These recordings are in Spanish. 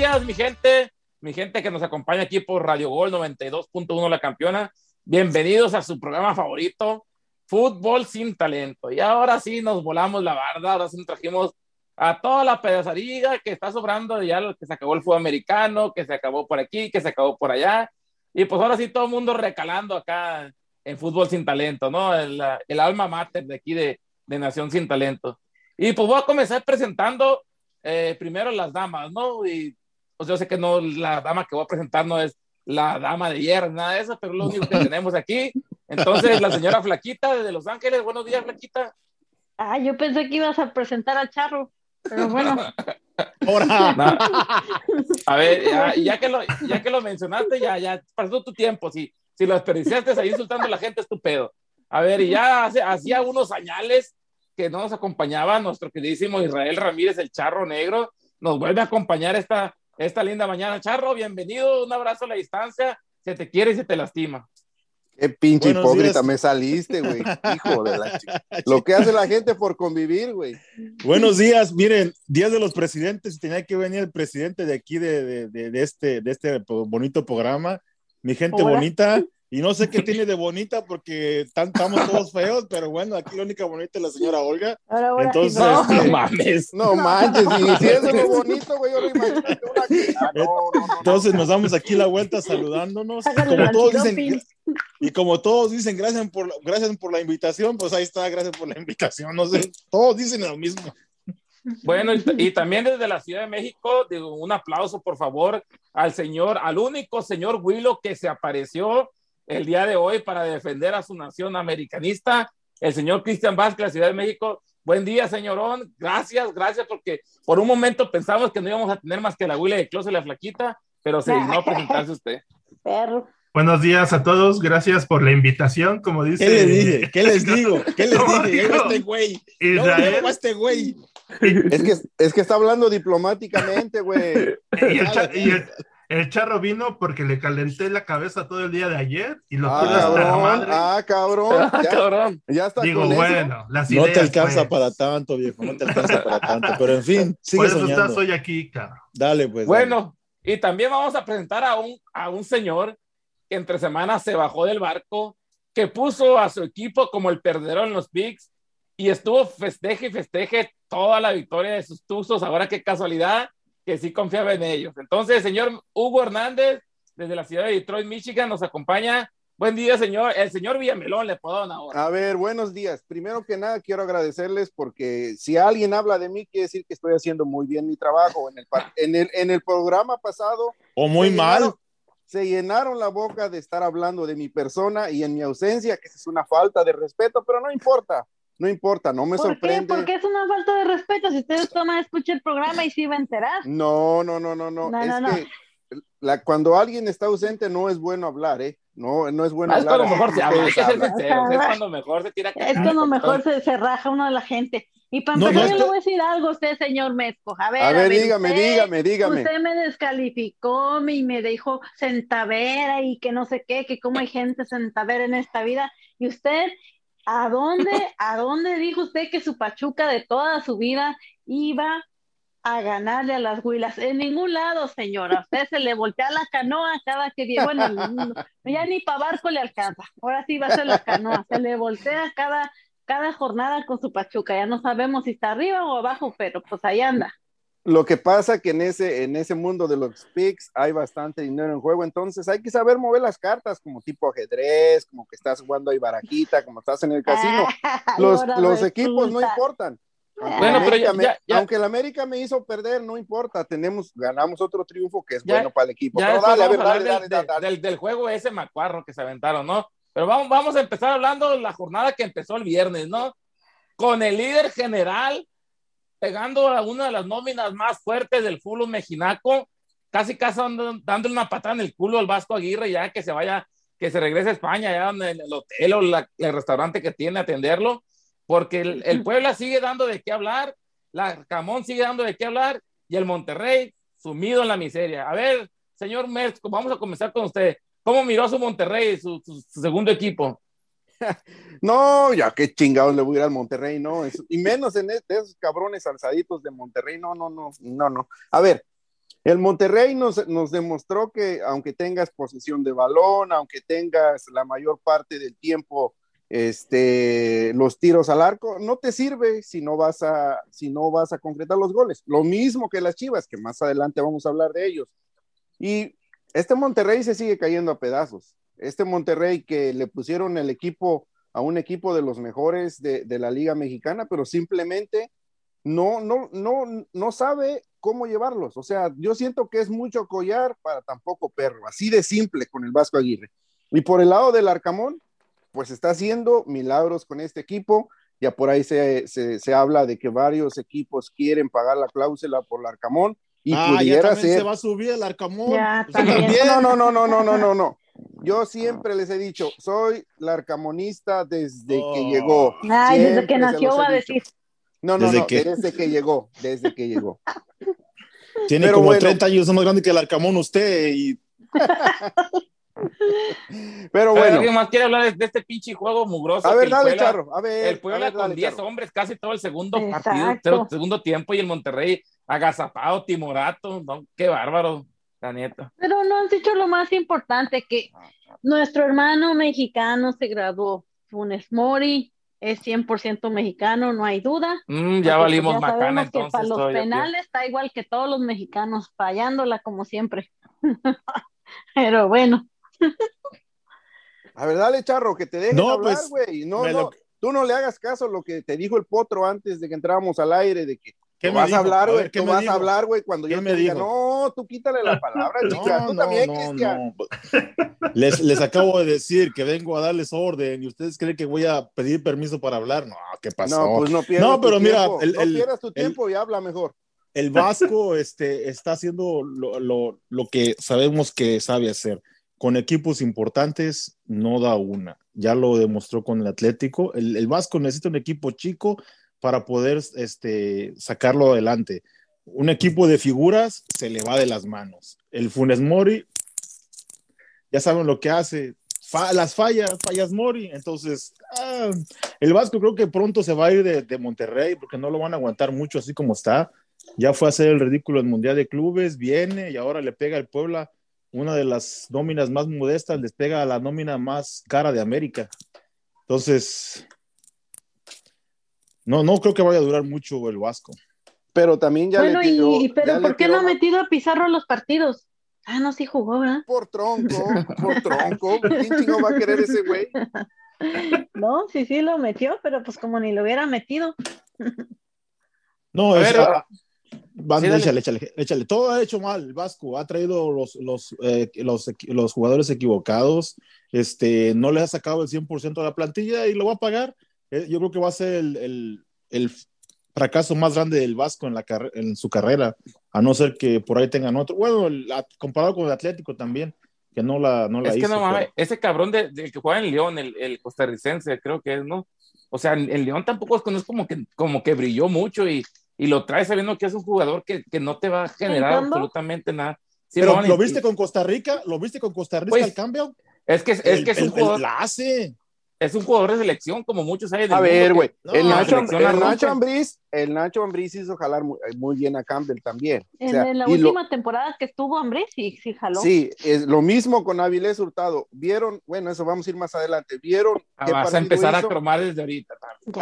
Días, mi gente, mi gente que nos acompaña aquí por Radio Gol 92.1 La Campeona. Bienvenidos a su programa favorito, Fútbol sin Talento. Y ahora sí nos volamos la barda, ahora sí nos trajimos a toda la pedazariga que está sobrando, ya que se acabó el fútbol americano, que se acabó por aquí, que se acabó por allá. Y pues ahora sí todo el mundo recalando acá en Fútbol sin Talento, ¿no? El, el alma mater de aquí de, de Nación sin Talento. Y pues voy a comenzar presentando eh, primero las damas, ¿no? Y pues yo sé que no, la dama que voy a presentar no es la dama de hierro, nada de eso, pero lo único que tenemos aquí. Entonces, la señora Flaquita desde Los Ángeles, buenos días, Flaquita. Ah, yo pensé que ibas a presentar al charro, pero bueno. No. A ver, ya, ya, que lo, ya que lo mencionaste, ya, ya pasó tu tiempo. Si, si lo desperdiciaste ahí insultando a la gente, es tu pedo. A ver, y ya hace, hacía unos señales que no nos acompañaba nuestro queridísimo Israel Ramírez, el charro negro, nos vuelve a acompañar esta, esta linda mañana. Charro, bienvenido, un abrazo a la distancia, se te quiere y se te lastima. Qué pinche Buenos hipócrita días. me saliste, güey. Hijo de la chica. Lo que hace la gente por convivir, güey. Buenos días, miren, días de los presidentes, tenía que venir el presidente de aquí de, de, de, de este, de este bonito programa. Mi gente Hola. bonita, y no sé qué tiene de bonita porque estamos todos feos, pero bueno, aquí la única bonita es la señora Olga. Ahora, ahora, Entonces, No, este, no mames. No manches, y si es lo bonito, güey, yo lo imagino una. Ah, no, no, no, entonces nos damos aquí la vuelta saludándonos. Como todos dicen, y como todos dicen, gracias por, gracias por la invitación, pues ahí está, gracias por la invitación. No sé, todos dicen lo mismo. Bueno, y, y, también desde la Ciudad de México, digo, un aplauso, por favor, al señor, al único señor Willow que se apareció el día de hoy para defender a su nación americanista, el señor Cristian Vázquez, de la Ciudad de México. Buen día, señorón. Gracias, gracias, porque por un momento pensamos que no íbamos a tener más que la Willy de Close y la Flaquita, pero se dignó presentarse usted. Perro. Buenos días a todos, gracias por la invitación, como dice. ¿Qué les dije? ¿Qué les digo? ¿Qué les dije? digo, este güey. Israel. No, este güey. Es que, es que está hablando diplomáticamente, güey. Y el, y el- el charro vino porque le calenté la cabeza todo el día de ayer y lo tuve Ah, hasta la cabrón, madre. ah, cabrón. Ah, Ya, cabrón. ya está Digo, con eso. bueno, las No ideas. te alcanza pues. para tanto, viejo. No te alcanza para tanto. Pero en fin, sigue Por eso soñando. estás hoy aquí, cabrón. Dale, pues. Bueno, y también vamos a presentar a un, a un señor que entre semanas se bajó del barco, que puso a su equipo como el perdedor en los Bigs y estuvo festeje y festeje toda la victoria de sus tuzos. Ahora qué casualidad que sí confiaba en ellos. Entonces, señor Hugo Hernández, desde la ciudad de Detroit, Michigan, nos acompaña. Buen día, señor. El señor Villamelón le puedo dar ahora. A ver, buenos días. Primero que nada, quiero agradecerles porque si alguien habla de mí, quiere decir que estoy haciendo muy bien mi trabajo. En el, en el, en el programa pasado O muy se mal. llenaron- se llenaron la boca de estar hablando de mi persona y en mi ausencia, que es una falta de respeto, pero no importa, no importa, no me ¿Por qué? sorprende. Porque es una falta de respeto. Si usted toma, escucha el programa y se iba a enterar. No, no, no, no, no. No, es no, no. que la, cuando alguien está ausente no es bueno hablar, ¿eh? No, no es bueno Ah, es hablar. cuando mejor se habla, sinceros, es cuando mejor se tira. Es cuando mejor se, se raja uno de la gente. Y para No, empezar, no, yo esto- le voy a decir algo a usted, señor Mezco. A ver, A ver, dígame, usted- dígame, dígame. Usted me descalificó y me dijo centavera y que no sé qué, que cómo hay gente centavera en esta vida. Y usted, ¿a dónde, a dónde dijo usted que su Pachuca de toda su vida iba a ganarle a las huilas? En ningún lado, señora. A usted se le voltea la canoa cada que viene. Bueno, no, ya ni para barco le alcanza. Ahora sí va a ser la canoa. Se le voltea cada, cada jornada con su Pachuca. Ya no sabemos si está arriba o abajo, pero pues ahí anda. Lo que pasa que en ese, en ese mundo de los picks hay bastante dinero en juego, entonces hay que saber mover las cartas como tipo ajedrez, como que estás jugando ahí barajita, como estás en el casino. Los, Ahora los equipos no importan. Aunque, Bueno, el pero América ya- me, ya- ya- aunque el América me hizo perder, no importa, tenemos, ganamos otro triunfo que es Ya- bueno para el equipo. Ya Pero dale, a vamos ver, a dale, del, dale, dale. del- del juego ese macuarro que se aventaron, ¿no? Pero vamos, vamos a empezar hablando de la jornada que empezó el viernes, ¿no? Con el líder general pegando a una de las nóminas más fuertes del fútbol mexicanaco, casi casi dando- dándole una patada en el culo al Vasco Aguirre ya que se vaya, que se regrese a España, ya en el hotel o la- el restaurante que tiene a atenderlo, porque el, el Puebla sigue dando de qué hablar, la Camón sigue dando de qué hablar y el Monterrey sumido en la miseria. A ver, señor Merz, vamos a comenzar con usted. ¿Cómo miró a su Monterrey, su, su- su segundo equipo? no, ya qué chingados le voy a ir al Monterrey, no, y menos en esos cabrones alzaditos de Monterrey, no, no, no, no, no. A ver, el Monterrey nos, nos demostró que aunque tengas posesión de balón, aunque tengas la mayor parte del tiempo este, los tiros al arco, no te sirve si no vas a, si no vas a concretar los goles. Lo mismo que las Chivas, que más adelante vamos a hablar de ellos. Y este Monterrey se sigue cayendo a pedazos. Este Monterrey que le pusieron el equipo a un equipo de los mejores de, de la Liga Mexicana, pero simplemente no, no, no, no sabe cómo llevarlos. O sea, yo siento que es mucho collar para tan poco perro, así de simple con el Vasco Aguirre. Y por el lado del Arcamón, pues está haciendo milagros con este equipo. Ya por ahí se, se, habla de que varios equipos quieren pagar la cláusula por el Arcamón y ah, pudiera ser. se va a subir el Arcamón. No, no, no, no, no, no, no, no. Yo siempre les he dicho, soy larcamonista desde que oh. llegó. Ay, desde que nació va a decir. No, no, desde no, que... desde que llegó, desde que llegó. Tiene como 30 años más grande que el Arcamón usted y... Pero bueno. ¿Alguien más quiere hablar de, este pinche juego mugroso? A ver, dale, Charro. A ver. El Puebla con 10 hombres casi todo el segundo partido, segundo tiempo y el Monterrey agazapado, timorato. ¿no? Qué bárbaro, la neta. Pero no han dicho lo más importante, que nuestro hermano mexicano se graduó. Funes Mori, es 100% mexicano, no hay duda. Mm, ya pues, valimos macana, entonces. para los penales está igual que todos los mexicanos, fallándola como siempre. Pero bueno. A ver, dale, Charro, que te dejen no, hablar, pues, güey. no, no, tú no le hagas caso a lo que te dijo el potro antes de que entráramos al aire, de que ¿Qué vas a hablar, güey? ¿Qué vas a hablar, güey? Cuando yo me diga, no, tú quítale la palabra, chica. tú también, Cristian. Les, les acabo de decir que vengo a darles orden y ustedes creen que voy a pedir permiso para hablar. No, ¿qué pasó? No, pues no pierdas No, pero mira, el, no pierdas tu tiempo y habla mejor. El Vasco este, está haciendo lo, lo, lo que sabemos que sabe hacer. Con equipos importantes no da una. Ya lo demostró con el Atlético. El, el Vasco necesita un equipo chico para poder este, sacarlo adelante. Un equipo de figuras se le va de las manos. El Funes Mori, ya saben lo que hace, las fallas, fallas Mori. Entonces, ah, el Vasco creo que pronto se va a ir de, Monterrey porque no lo van a aguantar mucho así como está. Ya fue a hacer el ridículo en Mundial de Clubes, viene y ahora le pega al Puebla una de las nóminas más modestas, les pega la nómina más cara de América. Entonces, no, no creo que vaya a durar mucho el Vasco. Pero también ya bueno, y, pero ¿por qué no ha metido a Pizarro en los partidos? Ah, no, sí jugó, ¿verdad? Por tronco, por tronco. ¿Quién no va a querer ese güey? No, sí, sí lo metió, pero pues como ni lo hubiera metido. No, es, ah, échale, échale, échale, Todo ha hecho mal el Vasco. Ha traído los, los, eh, los, los, jugadores equivocados. Este, no le ha sacado el 100% de la plantilla y lo va a pagar. Eh, yo creo que va a ser el, el, fracaso más grande del Vasco en, la en su carrera, a no ser que por ahí tengan otro. Bueno, comparado con el Atlético también, que no la, no la es que no mames, ese cabrón del de, que juega en León, el, el, costarricense, creo que es, ¿no? O sea, el León tampoco es, es como, que, como que brilló mucho y, y lo trae sabiendo que es un jugador que, que no te va a generar absolutamente nada. Pero lo viste con Costa Rica, lo viste con Costa Rica pues, el cambio. Es que es, que es un jugador. La hace es un jugador de selección, como muchos hay. a ver, güey. el, Nacho, el Nacho Ambriz, el Nacho Ambriz hizo jalar muy, bien a Campbell también. En, la última temporada que estuvo Ambriz, sí, sí jaló. Sí, es lo mismo con Avilés Hurtado. Vieron, bueno, eso vamos a ir más adelante. Vieron. Ah, vas a empezar a cromar desde ahorita.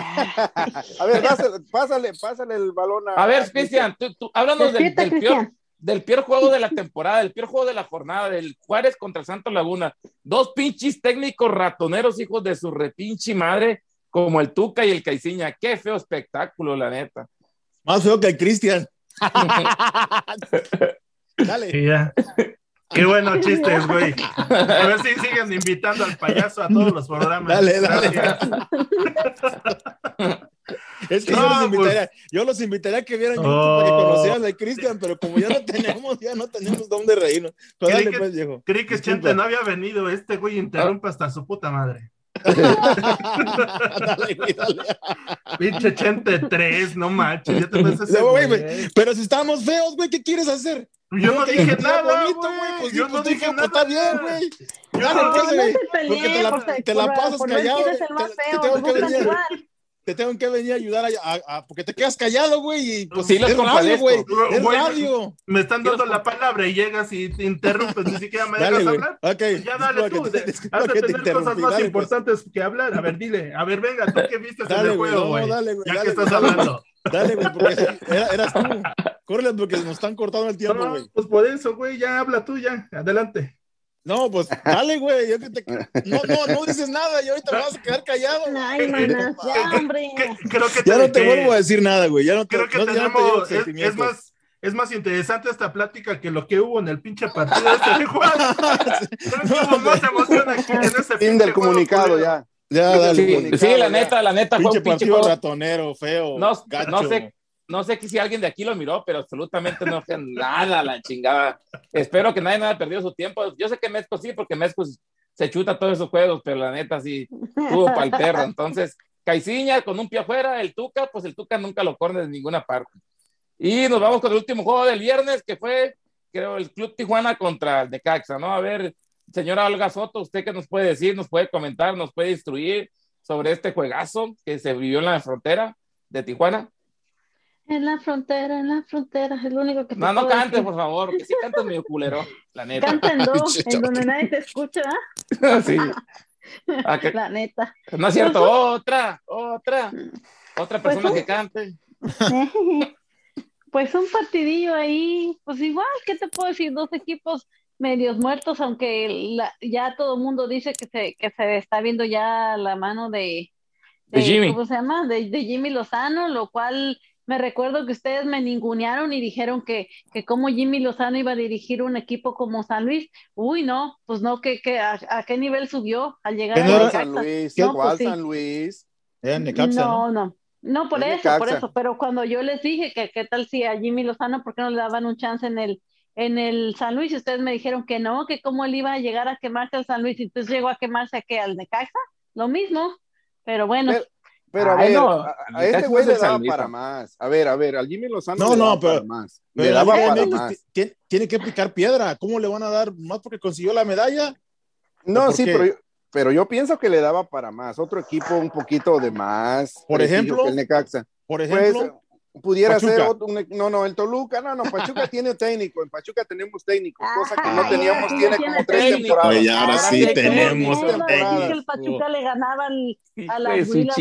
a ver, pásale, pásale, el balón a. A ver, Cristian, tú, tú, háblanos del, del peor del peor juego de la temporada, del peor juego de la jornada, del Juárez contra Santo Laguna. Dos pinches técnicos ratoneros, hijos de su repinche madre, como el Tuca y el Caiciña. Qué feo espectáculo, la neta. Más feo que el Cristian. Dale. Qué buenos chistes, güey. A ver si siguen invitando al payaso a todos los programas. Dale, dale. Es que yo, los pues. invitaría, yo, los invitaría, a que vieran YouTube para que oh. conocieran a Cristian, pero como ya no tenemos, ya no tenemos dónde reírnos. Creí, que, pues, creí que Chente no había venido, este güey interrumpe hasta su puta madre. dale, güey, dale. Pinche Chente 3, no manches, ya te ves ese No, güey, güey. Pero si estamos feos, güey, ¿qué quieres hacer? Yo no te dije que nada, bonito, güey. Pues, Yo sí, no pues, dije pues, nada. Está bien, güey. Yo Dale, no- pues, no güey. se Porque te la, por te la pasas por callado. quién es te- el más te- te feo, tengo nos que gusta venir- jugar. Te tengo que venir a ayudar a, a- a- porque te quedas callado, güey. Y pues Sí, los es radio, compadezco. güey. Es Güey, radio. Me están dando la palabra y llegas y te interrumpes, ni siquiera me Dale, dejas güey. hablar. Ok. Ya dale tú, te- has de te tener cosas más Dale, pues. importantes que hablar. A ver, dile, a ver, venga, tú qué viste en Dale, el güey. juego, No, güey. dale, güey. Ya dale, que estás dale. hablando. Dale, güey, porque era- eras tú. Córrele porque nos están cortando el tiempo, No, güey. pues por eso, güey, ya habla tú, ya. Adelante. No, pues dale, güey. yo que te- No, no, no dices nada y ahorita me vas a quedar callado. güey. Ay, manas, ya, hombre. Que- Creo que Ya no te que- vuelvo a decir nada, güey. Ya no te, Creo que no, no te tenemos, es, más, es más interesante esta plática que lo que hubo en el pinche partido este de Juan. Hubo más emoción aquí en ese Fin del comunicado ya. Ya, dale, Sí, la ya. neta, la neta fue Pinche un pinche partido juego. ratonero, feo. No, gacho. no sé, no sé si alguien de aquí lo miró, pero absolutamente no fue nada la chingada. Espero que nadie haya perdido su tiempo. Yo sé que Mezco sí, porque Mezco se chuta todos esos juegos, pero la neta sí tuvo para el perro. Entonces, Caiciña con un pie afuera, el Tuca, pues el Tuca nunca lo corne de ninguna parte. Y nos vamos con el último juego del viernes, que fue, creo, el Club Tijuana contra el Necaxa, ¿no? A ver, señora Olga Soto, ¿usted qué nos puede decir? ¿Nos puede comentar? ¿Nos puede instruir sobre este juegazo que se vivió en la frontera de Tijuana? En la frontera, en la frontera, es lo único que te No, no cantes, decir. por favor, que sí cantas medio culero, la neta. Canta en do, Pinche en donde nadie te escucha, Sí. Ah, que- la neta. no es cierto, otra, otra, otra Pues persona sí. que cante. Pues un partidillo ahí, pues igual, ¿qué te puedo decir? Dos equipos medios muertos, aunque la- ya todo el mundo dice que se, que se está viendo ya la mano de, De Jimmy. ¿cómo se llama? De, de Jimmy Lozano, lo cual me recuerdo que ustedes me ningunearon y dijeron que, que como Jimmy Lozano iba a dirigir un equipo como San Luis. Uy, no, pues no, que, que a, a qué nivel subió al llegar ¿Qué a. San Luis? No, ¿Cuál pues sí. San Luis? Era Necaxa, ¿no? No, no. No, por Es eso, por eso. Pero cuando yo les dije que qué tal si a Jimmy Lozano, ¿por qué no le daban un chance en el, en el San Luis? Y ustedes me dijeron que no, que cómo él iba a llegar a quemarse al San Luis. Y entonces llegó a quemarse a qué, al Necaxa. Lo mismo. Pero bueno, Pero- Pero a Ay, ver, no, a, este güey le daba para más. A ver, a ver, al Jimmy Lozano No, le no, daba pero- para más. Pero Le daba para MX más. tiene, tiene que picar piedra. ¿Cómo le van a dar más porque consiguió la medalla? No, ¿Por sí, pero yo, pero yo pienso que le daba para más. Otro equipo un poquito de más. Por ejemplo, que el Necaxa. Por Pues ejemplo, pudiera Pachuca. ser otro, un- no, no, el Toluca, no, no, Pachuca tiene técnico, en Pachuca tenemos técnico, cosa que no teníamos, tiene como tres técnico. temporadas. Oye, ahora Ahora sí tenemos temporadas. que el Pachuca le ganaba al- a las su Huilas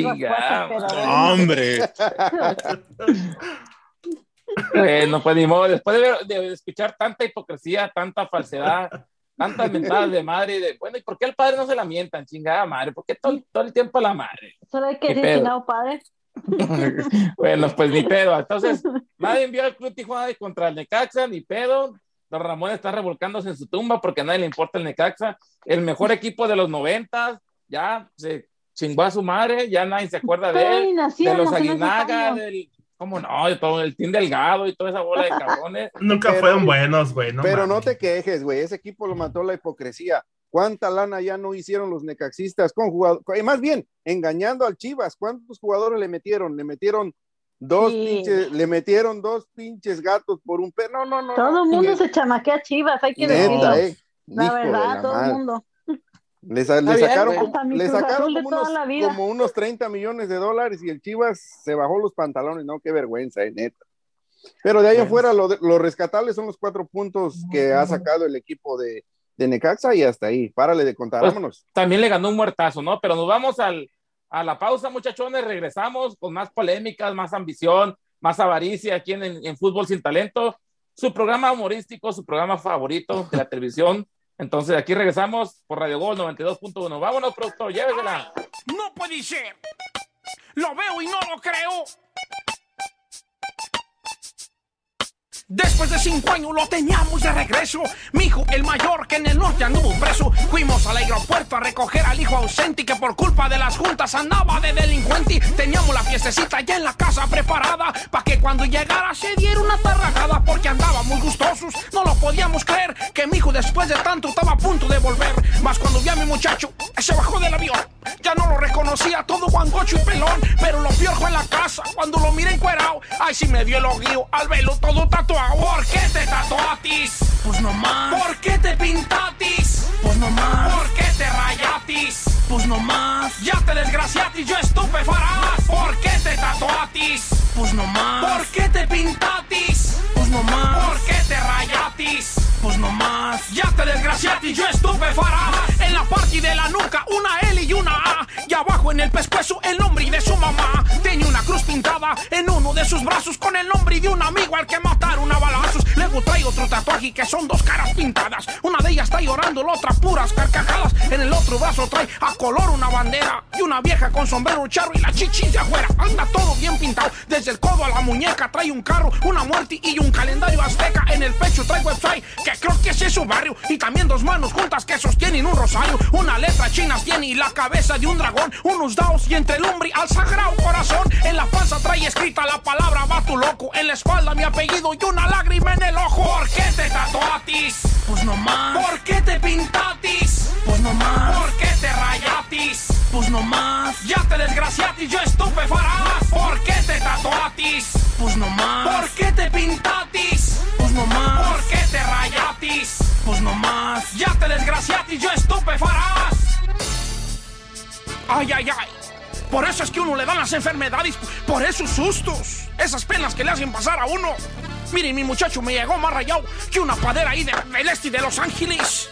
hombre. Bueno, pues ni modo, después de, ver- de escuchar tanta hipocresía, tanta falsedad, tantas mentadas de madre, de, bueno, ¿y por qué al padre no se la mientan, chingada madre? ¿Por qué todo, todo el tiempo a la madre? Solo hay que Qué decir, chingado padre. bueno, pues ni pedo. Entonces, nadie envió al Club Tijuana contra el Necaxa, ni pedo. Don Ramón está revolcándose en su tumba porque a nadie le importa el Necaxa. El mejor equipo de los noventas, ya se chingó a su madre, ya nadie se acuerda de él. De los Aguinaga, del, ¿cómo no? De todo el Team Delgado y toda esa bola de cabrones. Nunca Pero- fueron buenos, güey. No Pero no mames. te quejes, güey, ese equipo lo mató la hipocresía. ¿Cuánta lana ya no hicieron los necaxistas con jugadores? Más bien, engañando al Chivas, ¿cuántos jugadores le metieron? Le metieron dos Sí. pinches, le metieron dos pinches gatos por un perro. No, no, no. Todo no, el mundo que- se chamaquea a Chivas, hay que decirlo. Neta, eh. La verdad, la todo el mundo. Le, sacaron, como, le sacaron unos, la vida. como unos 30 millones de dólares y el Chivas se bajó los pantalones, no, qué vergüenza, eh, neta. Pero de ahí afuera, lo, lo rescatables son los cuatro puntos que ha sacado el equipo de, de Necaxa y hasta ahí. Párale de contar, Pues, vámonos. También le ganó un muertazo, ¿no? Pero nos vamos al, a la pausa, muchachones. Regresamos con más polémicas, más ambición, más avaricia aquí en, en Fútbol Sin Talento. Su programa humorístico, su programa favorito de la televisión. Entonces, aquí regresamos por Radio Gol 92.1. Vámonos, productor, llévesela. No puede ser. Lo veo y no lo creo. Después de cinco años lo teníamos de regreso. Mi hijo, el mayor que en el norte anduvo preso. Fuimos al aeropuerto a recoger al hijo ausente que por culpa de las juntas andaba de delincuente. Teníamos la fiestecita ya en la casa preparada para que cuando llegara se diera una tarragada porque andábamos gustosos. No lo podíamos creer que mi hijo después de tanto estaba a punto de volver. Mas cuando vi a mi muchacho, se bajó del avión Ya no lo reconocía todo guangocho y pelón. Pero lo peor en la casa, cuando lo miré encuerao. Ay, si me dio el oguío al velo todo tatuado. ¿Por qué te tatuatis? Pues no más. ¿Por qué te pintatis? Pues no más. ¿Por qué te rayatis? Pues no más. Ya te desgraciatis, yo estupefarás. ¿Por qué te tatuatis? Pues no más. ¿Por qué te pintatis? Pues no más. ¿Por qué te rayatis? Pues no más. Ya te desgraciatis, yo estupefarás. En la parte de la nuca, una L y una A. Y abajo en el pescuezo, el nombre de su mamá. Tenía una cruz pintada en uno de sus brazos con el nombre de un amigo al que mataron a balazos. Luego trae otro tatuaje que son dos caras pintadas. Una de ellas está llorando, la otra puras carcajadas. En el otro brazo trae a color una bandera y una vieja con sombrero charro y la chichis de afuera. Anda todo bien pintado, desde el codo a la muñeca trae un carro, una muerte y un calendario azteca. En el pecho trae website, que creo que es su barrio. Y también dos manos juntas que sostienen un rosario. Una letra china tiene y la cabeza de un dragón. Unos daos y entre el al sagrado corazón. En la panza trae escrita la palabra va tu loco. En la espalda mi apellido y una lágrima en el ojo. ¿Por qué te tatuatis? Pues no más. ¿Por qué te pintatis? Pues no más. ¿Por qué te rayatis? Pues no más. Ya te desgraciatis, yo estupefarás. ¿Por qué te tatuatis? Pues no más. ¿Por qué te pintatis? Pues no más. ¿Por qué te rayatis? Pues. Ya te desgraciatis, yo estupefarás. Ay, ay, ay. Por eso es que uno le dan las enfermedades, por esos sustos, esas penas que le hacen pasar a uno. Miren, mi muchacho me llegó más rayado que una padera ahí de, del este de Los Ángeles.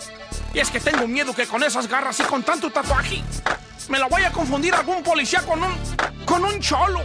Y es que tengo miedo que con esas garras y con tanto tatuaje me la vaya a confundir algún policía con un. con un cholo.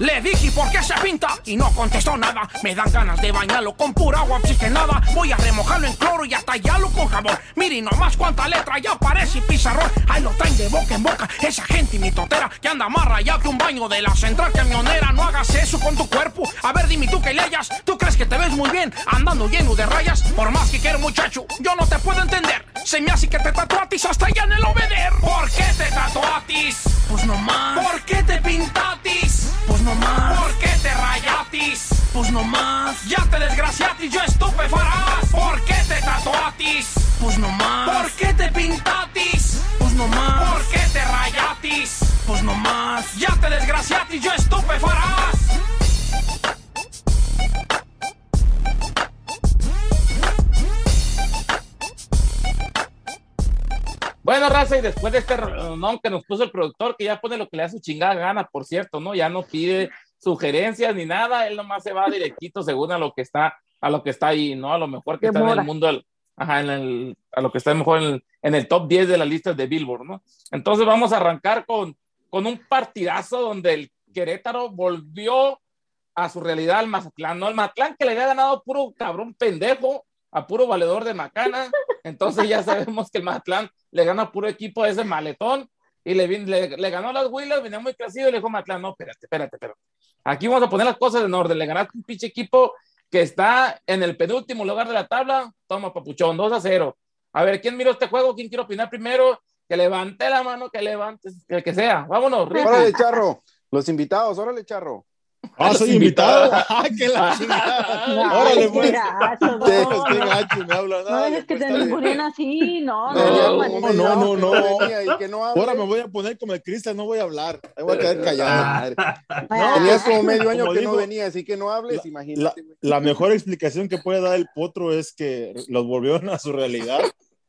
Le dije por qué se pinta y no contestó nada. Me dan ganas de bañarlo con pura agua oxigenada. Voy a remojarlo en cloro y a tallarlo con jabón. Miren nomás cuánta letra ya parece pizarrón. Ahí lo traen de boca en boca. Esa gente mitotera que anda más rayado que un baño de la central camionera. No hagas eso con tu cuerpo. A ver, dime tú que leyas. ¿Tú crees que te ves muy bien andando lleno de rayas? Por más que quiero, muchacho, yo no te puedo entender. Se me hace que te tatuatis hasta allá en el obeder. ¿Por qué te tatuatis? Después de este reunión que nos puso el productor, que ya pone lo que le da su chingada gana, por cierto, ¿no? Ya no pide sugerencias ni nada, él nomás se va directito según a lo que está, a lo que está ahí, ¿no? A lo mejor que está en el mundo, ajá, en el, a lo que está mejor en el, en el top 10 de las listas de Billboard, ¿no? Entonces vamos a arrancar con, con un partidazo donde el Querétaro volvió a su realidad al Mazatlán, ¿no? El Mazatlán que le había ganado puro cabrón pendejo, a puro valedor de Macana, entonces ya sabemos que el Mazatlán le gana puro equipo a ese maletón y le, le, le ganó las Willas, venía muy crecido y le dijo Mazatlán, no, espérate, espérate, espérate. Aquí vamos a poner las cosas en orden, le ganaste un pinche equipo que está en el penúltimo lugar de la tabla, toma papuchón, 2 a 0. A ver, ¿quién miró este juego? ¿Quién quiere opinar primero? Que levante la mano, que levante, el que sea. Vámonos, Ricky. Órale, Charro. Los invitados, órale, Charro. Ah, soy invitado. ¡Ay, qué la chingada! Órale, pues. gacho, no. Qué gacho, me habla. No es que pues, te bien. ningunen así, no, No, no, no, no, no, no. Que no. Ahora me voy a poner como el Cristian, no voy a hablar. Ahí voy a quedar callado. no. Tenías como medio año Como que digo, no venía, así que no hables, La, imagínate. la mejor explicación que puede dar el potro es que los volvieron a su realidad.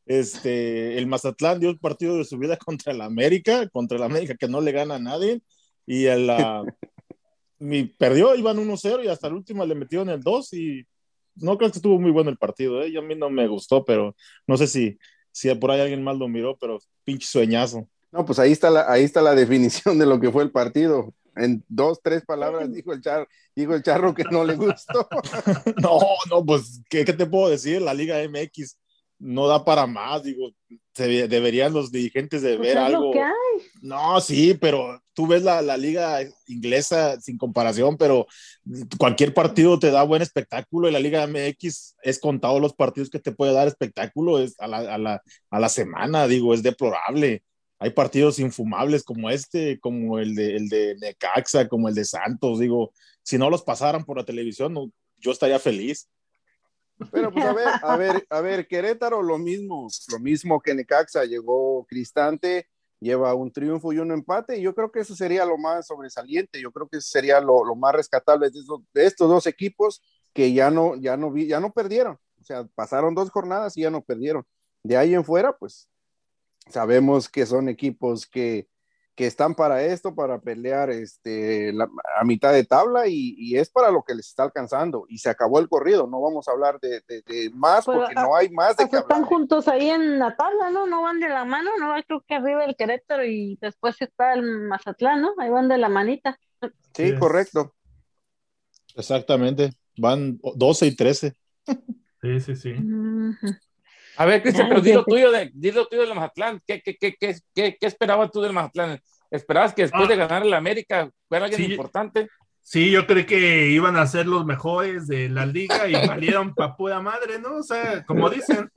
Este, el Mazatlán dio el partido de su vida contra el América, contra el América que no le gana a nadie, y el, ah, mi, perdió, iban 1-0 y hasta el último le metieron el 2 y no creo que estuvo muy bueno el partido, ¿eh? Y a mí no me gustó, pero no sé si, si por ahí alguien más lo miró, pero pinche sueñazo. No, pues ahí está, la, ahí está la definición de lo que fue el partido. En dos, tres palabras dijo el, char, dijo el charro que no le gustó. No, no, pues, ¿qué, qué te puedo decir? La Liga MX no da para más, digo, se- deberían los dirigentes de Pues ver es lo algo. que hay. No, sí, pero tú ves la, la liga inglesa sin comparación, pero cualquier partido te da buen espectáculo y la Liga MX es contado los partidos que te puede dar espectáculo es a, la, a, la, a la semana, digo, es deplorable. Hay partidos infumables como este, como el de, el de Necaxa, como el de Santos, digo, si no los pasaran por la televisión, no, yo estaría feliz. Pero pues a ver, a ver, a ver, Querétaro lo mismo, lo mismo que Necaxa, llegó Cristante, lleva un triunfo y un empate, y yo creo que eso sería lo más sobresaliente, yo creo que eso sería lo, lo más rescatable de estos, de estos, dos equipos que ya no, ya no vi, ya no perdieron, o sea, pasaron dos jornadas y ya no perdieron. De ahí en fuera, pues sabemos que son equipos que, que están para esto, para pelear este, la, a mitad de tabla y, y, es para lo que les está alcanzando. Y se acabó el corrido, no vamos a hablar de, de, de más Pero, porque a, no hay más de que Están hablar. juntos ahí en la tabla, ¿no? No van de la mano, ¿no? Creo que arriba el Querétaro y después está el Mazatlán, ¿no? Ahí van de la manita. Sí, correcto. Exactamente, van 12 y 13. Sí, sí, sí. Uh -huh. A ver, Cristian, pero dilo tuyo, de, dilo tuyo del Mazatlán. ¿Qué, qué, qué, qué, qué, qué esperabas tú del Mazatlán? ¿Esperabas que después ah, de ganar el América fuera alguien sí, importante? Sí, yo creí que iban a ser los mejores de la liga y valieron pa' pura madre, ¿no? O sea, como dicen,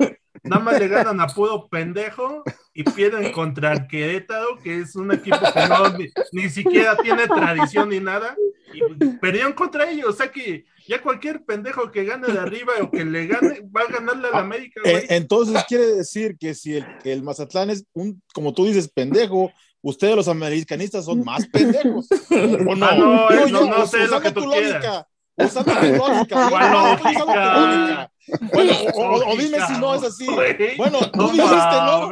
nada más le ganan a puro pendejo y pierden contra el Querétaro, que es un equipo que no, ni, ni siquiera tiene tradición ni nada, y perdieron contra ellos, o sea que ya cualquier pendejo que gane de arriba o que le gane, va a ganarle a la América. Eh, entonces quiere decir que si el, el, Mazatlán es un, como tú dices, pendejo, ustedes los americanistas son más pendejos. ¿O no? Ah, no, no, no, no sé lo que tú lógica, quieras. Usando tu lógica. ¿Cuál lógica? Bueno, o, dime si no es así. Bueno, tú no dijiste no.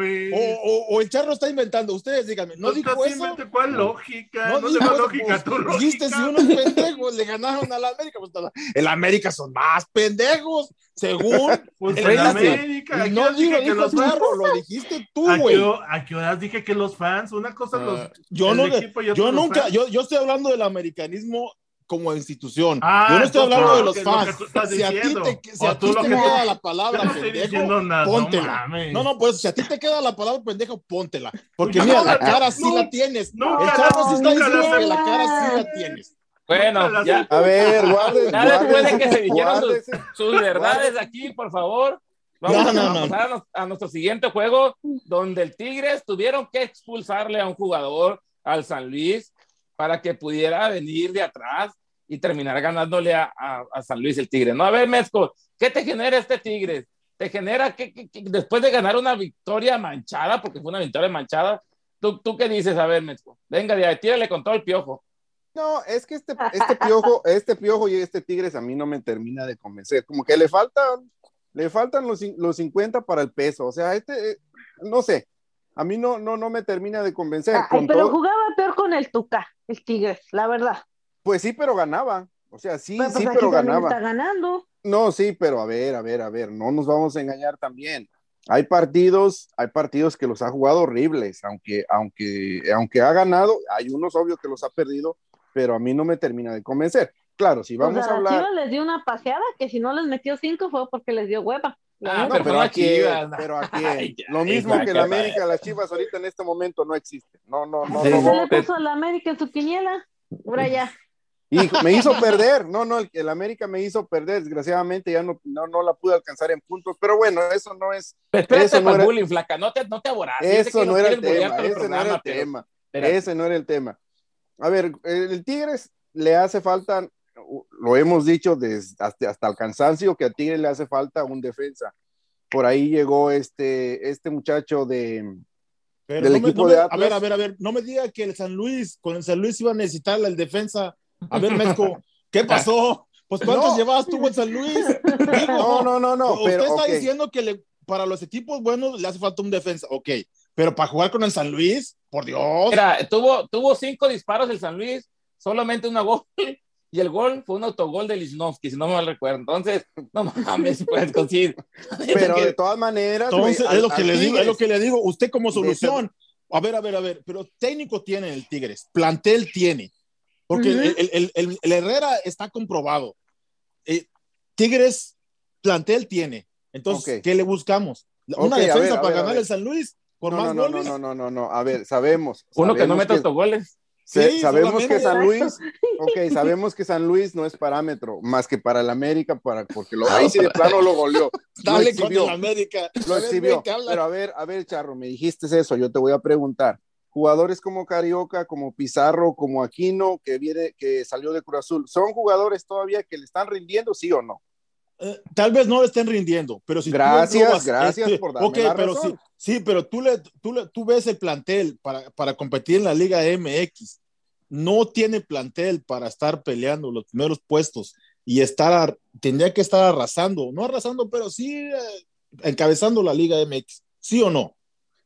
O, o, el charro está inventando. Ustedes díganme, ¿no dijo eso? ¿Cuál lógica? No, No, eso, lógica, pues, tu lógica. Dijiste si unos pendejos le ganaron a la América. Pues, el América son más pendejos, según. Pues el América. No digo, que los charro, lo dijiste tú, ¿A güey. ¿A qué horas dije que los fans? Una cosa los. Ah, yo no, equipo yo los nunca, yo, yo estoy hablando del americanismo como institución. Ah, yo no estoy hablando de lo los lo fans. Si a ti te, si O a tú ti lo te que- queda la palabra no pendejo, nada, no póntela. mames. No, no, pues si a ti te queda la palabra pendejo, póntela. Porque No, mira, la no, cara sí no, la tienes. nunca El sí está diciendo que la cara sí la tienes. Bueno, ya, A ver, guarden, ya después de que se dijeron sus, verdades aquí, por favor, vamos No, no, a no. pasar a, nos- a nuestro siguiente juego, donde el Tigres tuvieron que expulsarle a un jugador al San Luis para que pudiera venir de atrás y terminar ganándole a, a- a San Luis el Tigre. No, a ver, Mezco, ¿qué te genera este Tigres? ¿Te genera que, que- que después de ganar una victoria manchada, porque fue una victoria manchada, ¿tú, tú qué dices? A ver, Mezco, venga, ya, tírale con todo el piojo. No, es que este, este piojo, este piojo y este Tigres a mí no me termina de convencer. Como que le faltan, le faltan los, los 50 para el peso. O sea, este, eh, no sé, a mí no, no, no me termina de convencer. Ay, Con pero todo- jugaba peor con el Tuca, el Tigres, la verdad. Pues sí, pero ganaba. O sea, sí, Pero, pues, sí, pero ganaba. Está ganando. No, sí, pero a ver, a ver, a ver, no nos vamos a engañar también. Hay partidos, hay partidos que los ha jugado horribles, aunque, aunque, aunque ha ganado, hay unos obvios que los ha perdido, pero a mí no me termina de convencer. Claro, si vamos o sea, a hablar. Chivas les dio una paseada que si no les metió cinco fue porque les dio hueva. Ah. No, pero aquí, Chivas. pero aquí, Ay, ya, lo mismo que la América, las Chivas ahorita en este momento no existe. No, no, no, Se no. le puso a la América en su quiniela. Ahora ya. Y me hizo perder, no, no, el, el América me hizo perder, desgraciadamente ya no, no, no la pude alcanzar en puntos, pero bueno, eso no es, Espérate Eso no era- el bullying, flaca, no te, no te eso no era el tema, el ese no era el pero- tema, espérate. ese no era el tema. A ver, el Tigres le hace falta, lo hemos dicho desde, hasta, hasta el cansancio, que a Tigres le hace falta un defensa. Por ahí llegó este, este muchacho de, Pero Del no me- equipo no de Atlas. A ver, a ver, a ver, no me diga que el San Luis, con el San Luis iba a necesitar la defensa. A ver, Mezco, ¿qué pasó? Pues ¿cuántos No. llevabas tú en San Luis? Digo, no, no, no, no, Usted pero está ok. diciendo que le- para los equipos buenos le hace falta un defensa, ok. Pero para jugar con el San Luis, por Dios. Mira, tuvo, tuvo cinco disparos el San Luis, solamente una gol, y el gol fue un autogol de Lichnowsky, si no me mal recuerdo. Entonces, no mames, pues, con sí. pero de todas maneras, Entonces, al- es lo que le digo, es lo que le digo. Usted como solución, a ver, a ver, a ver, pero técnico tiene el Tigres, plantel tiene, porque el- Ujú. el, el- el- el Herrera está comprobado. Eh, Tigres, plantel tiene. Entonces, Ok. ¿qué le buscamos? Una Ok, a defensa ver, para ver, ganar el San Luis por No, más no, no, goles. no, no, no, no, a ver, sabemos. Uno que no sabemos mete autogoles. Sí, sabemos que San Luis, ok, sabemos que San Luis no es parámetro, más que para el América, para, porque lo, ahí sí de plano lo goleó. Lo Dale con exhibió, el América. lo exhibió. Pero a ver, a ver, Charro, me dijiste eso, yo te voy a preguntar. Jugadores como Carioca, como Pizarro, como Aquino, que viene, que salió de Cruz Azul, ¿son jugadores todavía que le están rindiendo, sí o no? Eh, tal vez no le estén rindiendo, pero si gracias, tú gracias este, por darme okay, la pero razón. sí, sí, pero tú le, tú le, tú ves el plantel para, para competir en la Liga MX, no tiene plantel para estar peleando los primeros puestos y estar, tendría que estar arrasando, no arrasando, pero sí eh, encabezando la Liga MX, ¿sí o no?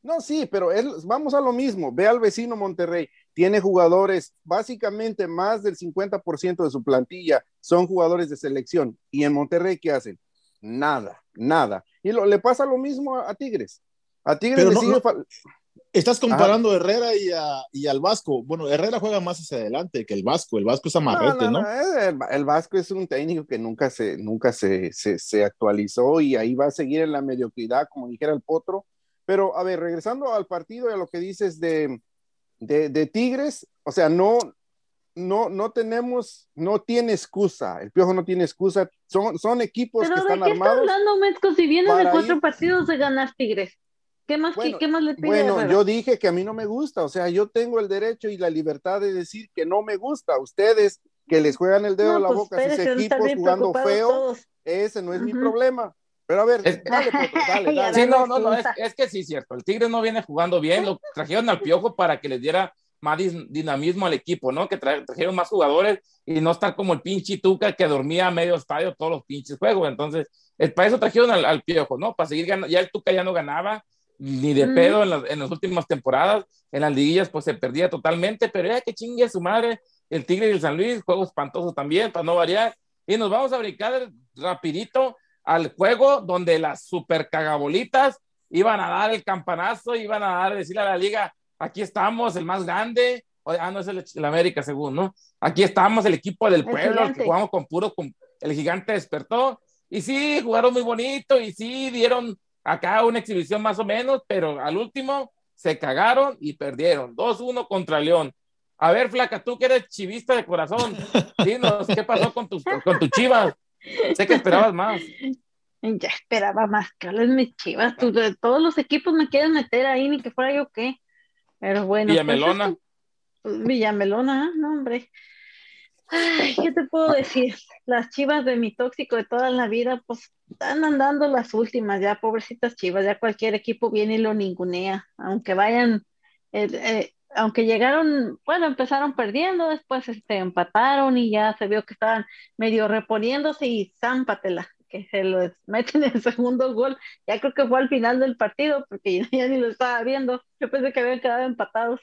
No, sí, pero él, vamos a lo mismo. Ve al vecino Monterrey. Tiene jugadores, básicamente más del 50% de su plantilla son jugadores de selección. ¿Y en Monterrey qué hacen? Nada, nada. Y lo, le pasa lo mismo a, a Tigres. A Tigres Pero le no, sigue no, fal- Estás comparando a Herrera y, a, y al Vasco. Bueno, Herrera juega más hacia adelante que el Vasco. El Vasco es amarrete, ¿no? El, el Vasco es un técnico que nunca se, nunca se, se, se actualizó y ahí va a seguir en la mediocridad, como dijera el Potro. Pero, a ver, regresando al partido y a lo que dices de, de, de Tigres, o sea, no, no, no tenemos, no tiene excusa. El Piojo no tiene excusa. Son, son equipos Pero que ¿de están qué está armados. hablando, Metco? Si viene de cuatro ir- partidos de ganar Tigres. ¿Qué más, Bueno, qué, qué más le pide Bueno, yo dije que a mí no me gusta, o sea, yo tengo el derecho y la libertad de decir que no me gusta. Ustedes que les juegan el dedo No, en la pues, boca a espérese, equipos están bien jugando feo, todos. ese no es mi Ujú. problema. Pero a ver, Es- dale, Potro, dale. Sí, no, no, no, es, que sí, cierto. El Tigre no viene jugando bien. Lo trajeron al piojo para que les diera más dinamismo al equipo, ¿no? Que tra- trajeron más jugadores y no estar como el pinche Tuca que dormía a medio estadio todos los pinches juegos. Entonces, es, para eso trajeron al, al piojo, ¿no? Para seguir ganando. Ya el Tuca ya no ganaba ni de Mm. pedo en, las, en las últimas temporadas. En las liguillas, pues se perdía totalmente, pero ya que chingue a su madre. El Tigre y el San Luis, juego espantoso también, para no variar. Y nos vamos a brincar rapidito al juego donde las super cagabolitas iban a dar el campanazo, iban a dar, decirle a la liga, aquí estamos, el más grande, o- ah, no es el, el América según, ¿no? Aquí estamos, el equipo del El pueblo, el que jugamos con puro, con, el gigante despertó, y sí, jugaron muy bonito, y sí, dieron acá una exhibición más o menos, pero al último se cagaron y perdieron, 2-1 contra León. A ver, Flaca, tú que eres chivista de corazón, dinos, ¿qué pasó con tus, con tus chivas? Sé que esperabas más. Ya esperaba más, Carlos, mis chivas. Tú, de todos los equipos me quieren meter ahí, ni que fuera yo qué. Pero bueno. pues, Villamelona. esto- Villamelona, no, hombre. Ay, ¿qué te puedo decir? Las chivas de mi tóxico de toda la vida, pues están andando las últimas, ya, pobrecitas chivas, ya cualquier equipo viene y lo ningunea, aunque vayan, eh, eh, aunque llegaron, bueno, empezaron perdiendo, después este, empataron y ya se vio que estaban medio reponiéndose y zámpatela, que se los meten el segundo gol, ya creo que fue al final del partido, porque ya, ya ni lo estaba viendo, yo pensé que habían quedado empatados,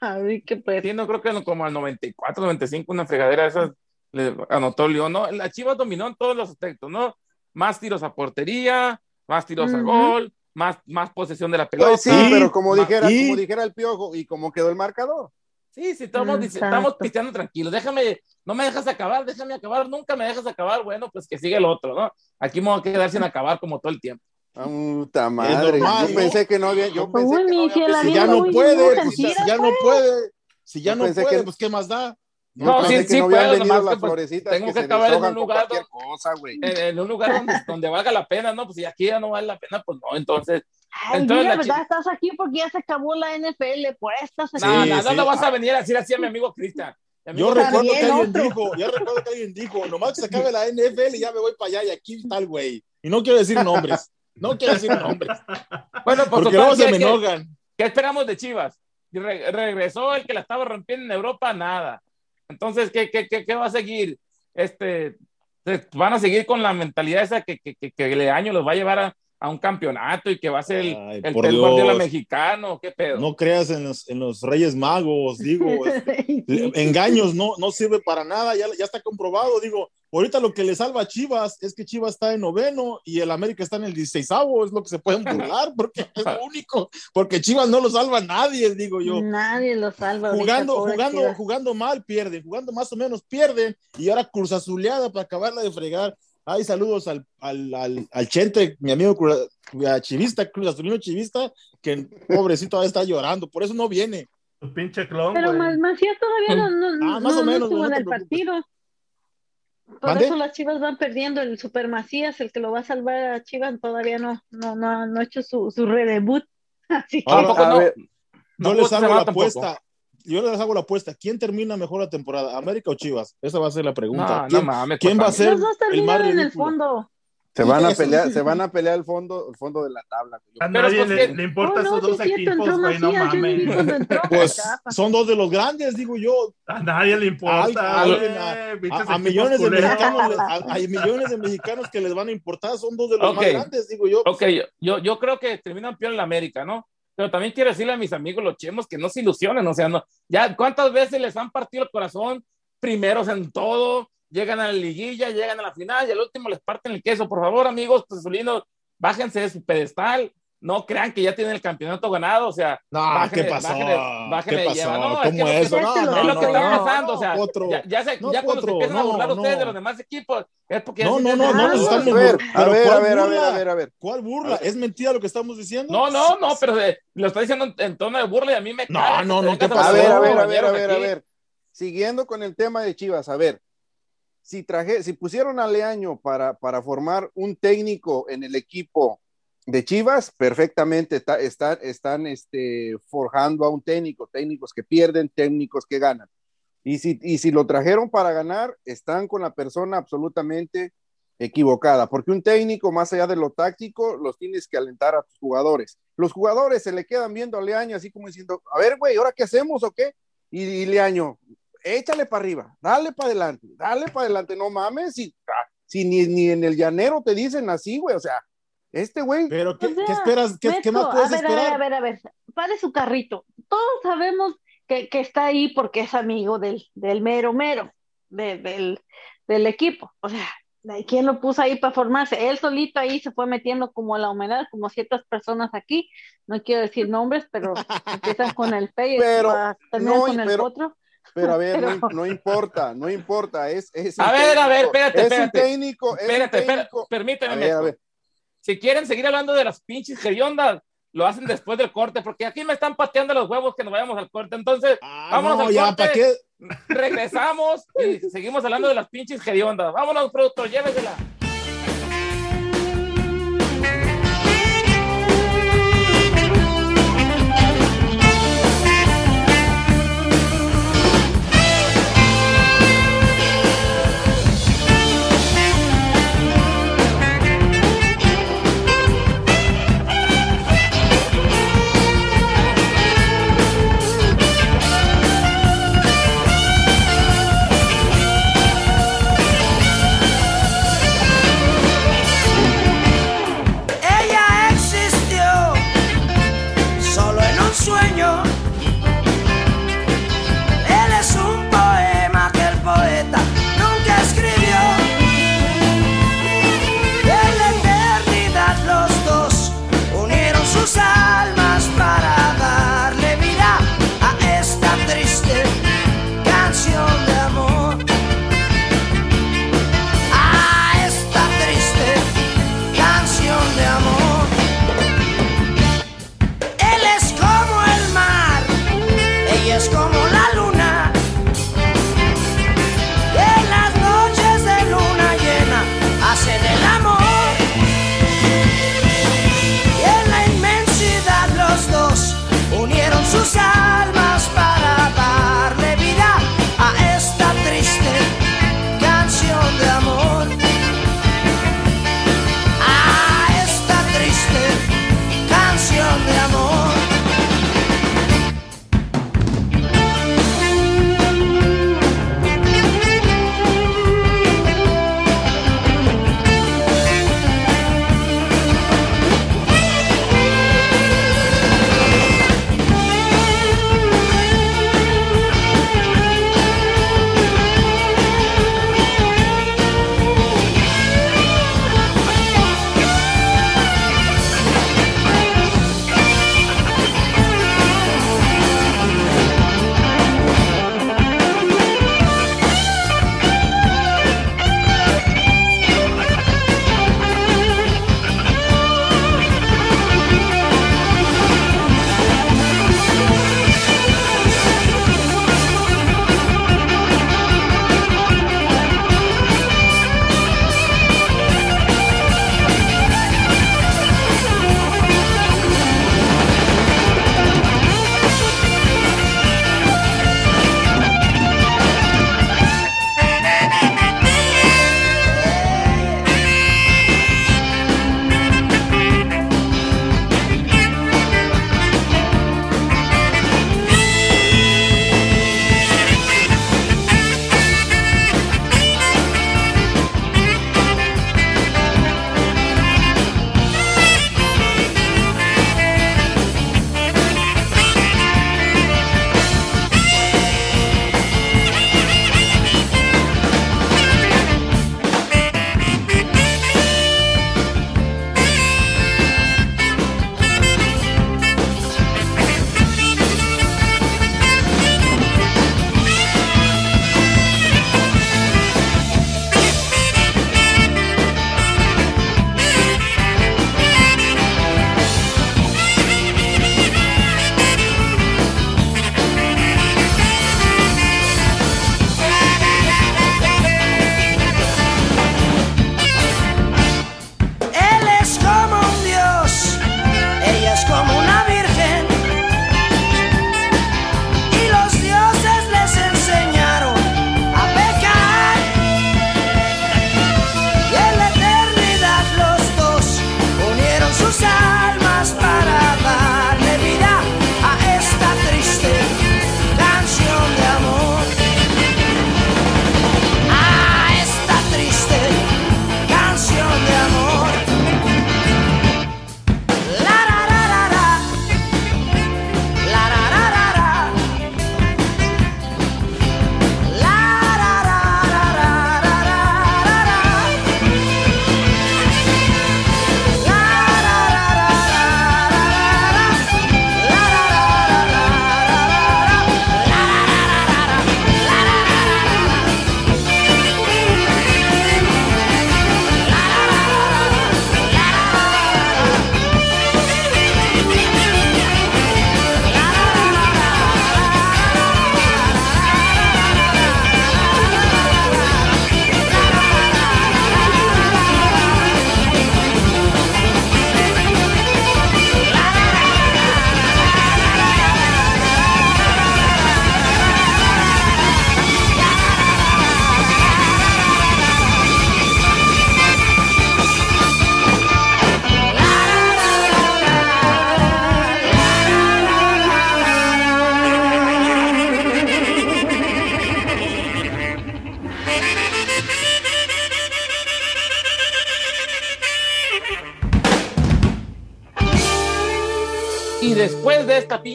así que pues... Sí, no creo que como al 94, 95, una fregadera de esas le anotó León, ¿no? La Chivas dominó en todos los aspectos, ¿no? Más tiros a portería, más tiros a Ujú. gol, más, más posesión de la pelota. Pues sí, Sí, pero como dijera, y- como dijera el Piojo, ¿y cómo quedó el marcador? Sí, sí, estamos, Exacto. estamos pisteando tranquilos. Déjame, no me dejas acabar, déjame acabar, nunca me dejas acabar. Bueno, pues que siga el otro, ¿no? Aquí me voy a quedar sin acabar como todo el tiempo. Ah, Puta madre, normal, yo ¿no? pensé que no había, yo Pues, pensé que no si había ya no puede, pues, si ya no puede, si ya no puede, que- pues ¿qué más da? No, pensé sí, que sí no puedo, nomás las que, pues, florecitas tengo que, que acabar en un lugar cualquier cosa. En, en un lugar donde, donde valga la pena, ¿no? Pues si aquí ya no vale la pena, pues no. Entonces, Ay, Entonces, mira, la ¿verdad? Estás aquí porque ya se acabó la NFL, por estas no, Sí, no, no, sí. no vas a venir a decir así a mi amigo Cristian. Yo recuerdo que alguien otro. dijo, yo recuerdo que alguien dijo, nomás que se acabe la NFL y ya me voy para allá y aquí está el güey. Y no quiero decir nombres, no quiero decir nombres, Bueno, pues porque total, luego se ¿qué- me qué- enojan. ¿Qué esperamos de Chivas? Re- regresó el que la estaba rompiendo en Europa, nada. Entonces, ¿qué, qué, qué, qué va a seguir? Este, van a seguir con la mentalidad esa que, que, que, que el año los va a llevar a, a un campeonato y que va a ser el, Ay, el por Pep Dios. Guardiola mexicano, ¿qué pedo? No creas en los, en los Reyes Magos, digo, este, engaños no, no sirve para nada, ya, ya está comprobado, digo, ahorita lo que le salva a Chivas es que Chivas está en noveno y el América está en el 16 es lo que se pueden burlar, porque es lo único, porque Chivas no lo salva a nadie, digo yo. Nadie lo salva. Jugando, jugando, Chivas. jugando mal pierden, jugando más o menos pierden, y ahora Cruz Azuleada para acabarla de fregar. Ay, saludos al, al, al, al Chente, mi amigo Cruz- a chivista, Cruz Azulino chivista, que pobrecito va a estar llorando, por eso no viene. Tu pinche clon, Pero. Ma- Macías todavía no, no, Ah, más no- o no menos, estuvo no en te el preocupes. partido. Por ¿Mande? eso las Chivas van perdiendo. El Super Macías, el que lo va a salvar a Chivas, todavía no, no, no, ha- no ha hecho su, su redebut. Así que Ahora, Tampoco a no- ver, les hago la tampoco. apuesta. Yo les hago la apuesta. ¿Quién termina mejor la temporada? ¿América o Chivas? Esa va a ser la pregunta. No, no ¿Quién, mames. quién por va a ser los dos el más terminaron en el fondo. Se van a pelear, se van a pelear el fondo, el fondo de la tabla. güey. A nadie le, importa Oh, esos no, sí dos equipos, güey, no mames. Pues son dos de los grandes, digo yo. A nadie le importa, güey, a- millones de mexicanos, hay millones de mexicanos que les van a importar, son dos de los Ok. más grandes, digo yo. Ok, yo, yo creo que terminan peor en la América, ¿no? Pero también quiero decirle a mis amigos los chemos que no se ilusionen, o sea, no, ya cuántas veces les han partido el corazón, primeros en todo, llegan a la liguilla, llegan a la final y al último les parten el queso. Por favor, amigos pezulinos, bájense de su pedestal, no crean que ya tienen el campeonato ganado, o sea, No, bájenle- ¿qué pasó? bájenle- bájenle ¿Qué pasó? No, es ¿Cómo lo que- eso? No, es no, es lo no, que está no, pasando, o sea, Potro. ya, ya, se- No, ya cuando se Potro, empiezan a no, burlar ustedes no. de los demás equipos, es porque No, se no, no, no A ver, a ver, a ¿cuál ver, a ver, a ver, a ver. ¿Cuál burla? ¿Es mentira lo que estamos diciendo? No, no, no, pero eh, lo está diciendo en, en tono de burla y a mí me No, no, no, ¿qué pasó? A ver, a ver, a ver, a ver, a ver. Siguiendo con el tema de Chivas, a ver. Si traje, si pusieron a Leaño para, para formar un técnico en el equipo de Chivas, perfectamente está- están, están este, forjando a un técnico, técnicos que pierden, técnicos que ganan. Y si, y si lo trajeron para ganar, están con la persona absolutamente equivocada, porque un técnico, más allá de lo táctico, los tienes que alentar a tus jugadores. Los jugadores se le quedan viendo a Leaño así como diciendo, a ver, güey, ¿ahora qué hacemos o qué? Y Leaño, échale para arriba, dale para adelante, dale para adelante, no mames, si, si ni, ni en el llanero te dicen así, güey, o sea, este güey, Pero, ¿qué, O sea, qué esperas? ¿Qué, qué más puedes a ver, esperar? A ver, a ver, a ver, pare su carrito. Todos sabemos que, que está ahí porque es amigo del, del mero mero, de- del, del equipo. O sea, ¿de ¿quién lo puso ahí para formarse? Él solito ahí se fue metiendo como a la humedad, como ciertas personas aquí. No quiero decir nombres, pero empiezan con el P y Pero, no, con el pero- otro. Pero a ver, Pero- no, no importa, no importa, es, es A ver, a ver, técnico, espérate, es espérate. un técnico, es Espérate, técnico. permíteme. A ver, a ver. Si quieren seguir hablando de las pinches hediondas, lo hacen después del corte, porque aquí me están pateando los huevos que nos vayamos al corte. Entonces, Ah, Vámonos no, al ya, corte. ¿para qué? regresamos y seguimos hablando de las pinches hediondas. Vámonos, productor, llévesela.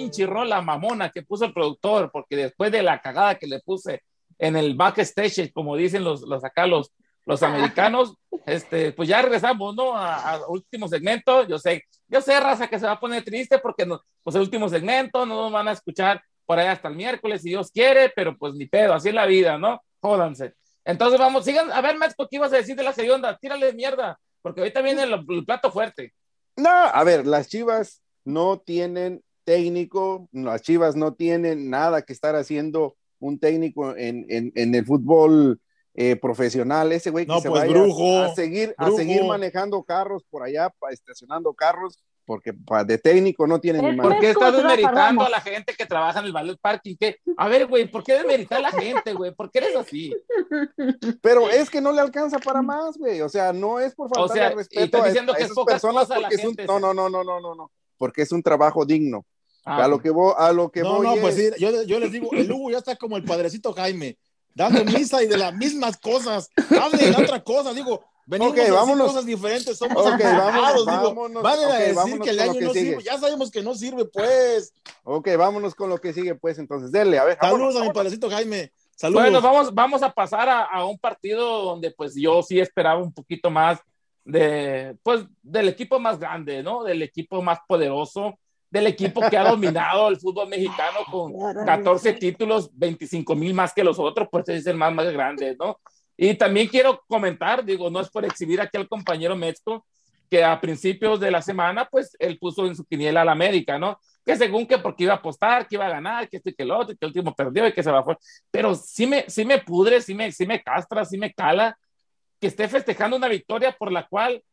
Pinche rola mamona que puso el productor, porque después de la cagada que le puse en el backstage, como dicen los, los acá los, los americanos, este, pues ya regresamos, ¿no? A, último segmento. Yo sé, yo sé, raza, que se va a poner triste porque no, pues el último segmento no nos van a escuchar por ahí hasta el miércoles, si Dios quiere, pero pues ni pedo, así es la vida, ¿no? Jódanse. Entonces vamos, sigan, a ver, Max, ¿qué ibas a decir de la segunda? Tírale mierda, porque ahorita viene el, plato fuerte. No, a ver, las chivas no tienen técnico, las chivas no tienen nada que estar haciendo un técnico en, en, en el fútbol eh, profesional, ese güey que se pues, vaya a seguir, a seguir manejando carros por allá, estacionando carros, porque de técnico no tiene ni más. ¿Por qué estás desmeritando a la gente que trabaja en el ballet parking? A ver, güey, ¿por qué desmeritar a la gente, güey? ¿Por qué eres así? Pero es que no le alcanza para más, güey. O sea, no es por falta de respeto a, diciendo que esas personas porque es un... No, no, no, no, no, no, no. Porque es un trabajo digno. Ah, a lo que voy, a lo que no, voy no, pues sí, yo, yo les digo, el Hugo ya está como el padrecito Jaime dando misa y de las mismas cosas. Hable de otra cosa, digo. Venimos okay, vámonos. cosas diferentes, somos okay, vámonos, digo, van a decir que el año no sirve, ya sabemos que no sirve, pues. Ok, vámonos con lo que sigue, pues, entonces, dele, a ver. Saludos a mi padrecito Jaime. Saludos. Bueno, vamos, vamos a pasar a, a, un partido donde, pues, yo sí esperaba un poquito más de, pues, del equipo más grande, ¿no? Del equipo más poderoso del equipo que ha dominado el fútbol mexicano con 14 títulos, 25 mil más que los otros, pues es el más, más grande, ¿no? Y también quiero comentar, digo, no es por exhibir aquí al compañero Metzko, que a principios de la semana, pues él puso en su quiniela al América, ¿no? Que según que porque iba a apostar, que iba a ganar, que este y que el otro, que el último perdió y que se bajó. Pero sí me, sí me pudre, sí me, sí me castra, sí me cala que esté festejando una victoria por la cual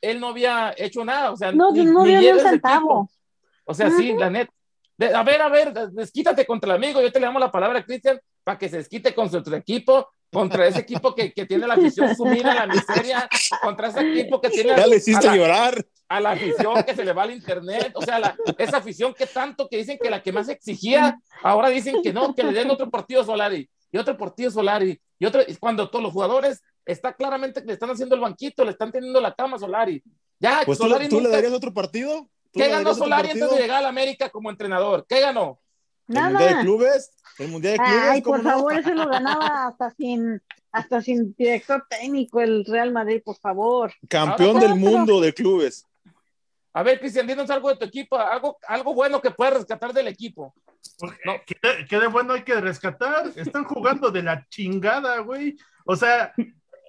él no había hecho nada. O sea, no, ni, no dio un centavo. O sea, sí, la net. a ver, a ver, desquítate contra el amigo. Yo te le damos la palabra a Cristian para que se desquite con su equipo, contra ese equipo que, que, tiene la afición sumida en la miseria, contra ese equipo que tiene. Ya le hiciste a la, llorar. A la afición que se le va al internet. O sea, la, esa afición que tanto que dicen que la que más exigía, ahora dicen que no, que le den otro partido Solari y otro partido Solari y otro. cuando todos los jugadores está claramente que le están haciendo el banquito, le están teniendo la cama Solari. Ya, pues Solari tú, le darías otro partido. ¿Qué ganó Solari antes de llegar a América como entrenador? ¿Qué ganó? Nada. ¿El Mundial de Clubes? ¿El Mundial de Clubes? Ay, por favor, eso lo ganaba hasta sin, hasta sin director técnico el Real Madrid, por favor. Campeón del mundo de clubes. A ver, Cristian, dinos algo de tu equipo, algo, algo bueno que puedas rescatar del equipo. No. ¿Qué, de bueno hay que rescatar? Están jugando de la chingada, güey. O sea,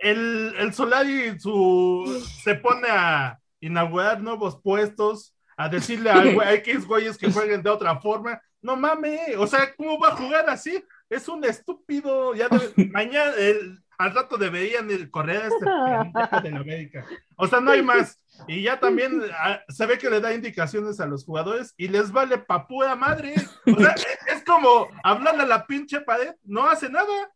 el, el Solari su, se pone a inaugurar nuevos puestos, a decirle a X güeyes que jueguen de otra forma. No mames, o sea, ¿cómo va a jugar así? Es un estúpido. Ya mañana, el, al rato deberían correr a este de la América. O sea, no hay más. Y ya también ah, se ve que le da indicaciones a los jugadores y les vale papúa madre. O sea, es como hablarle a la pinche pared, no hace nada.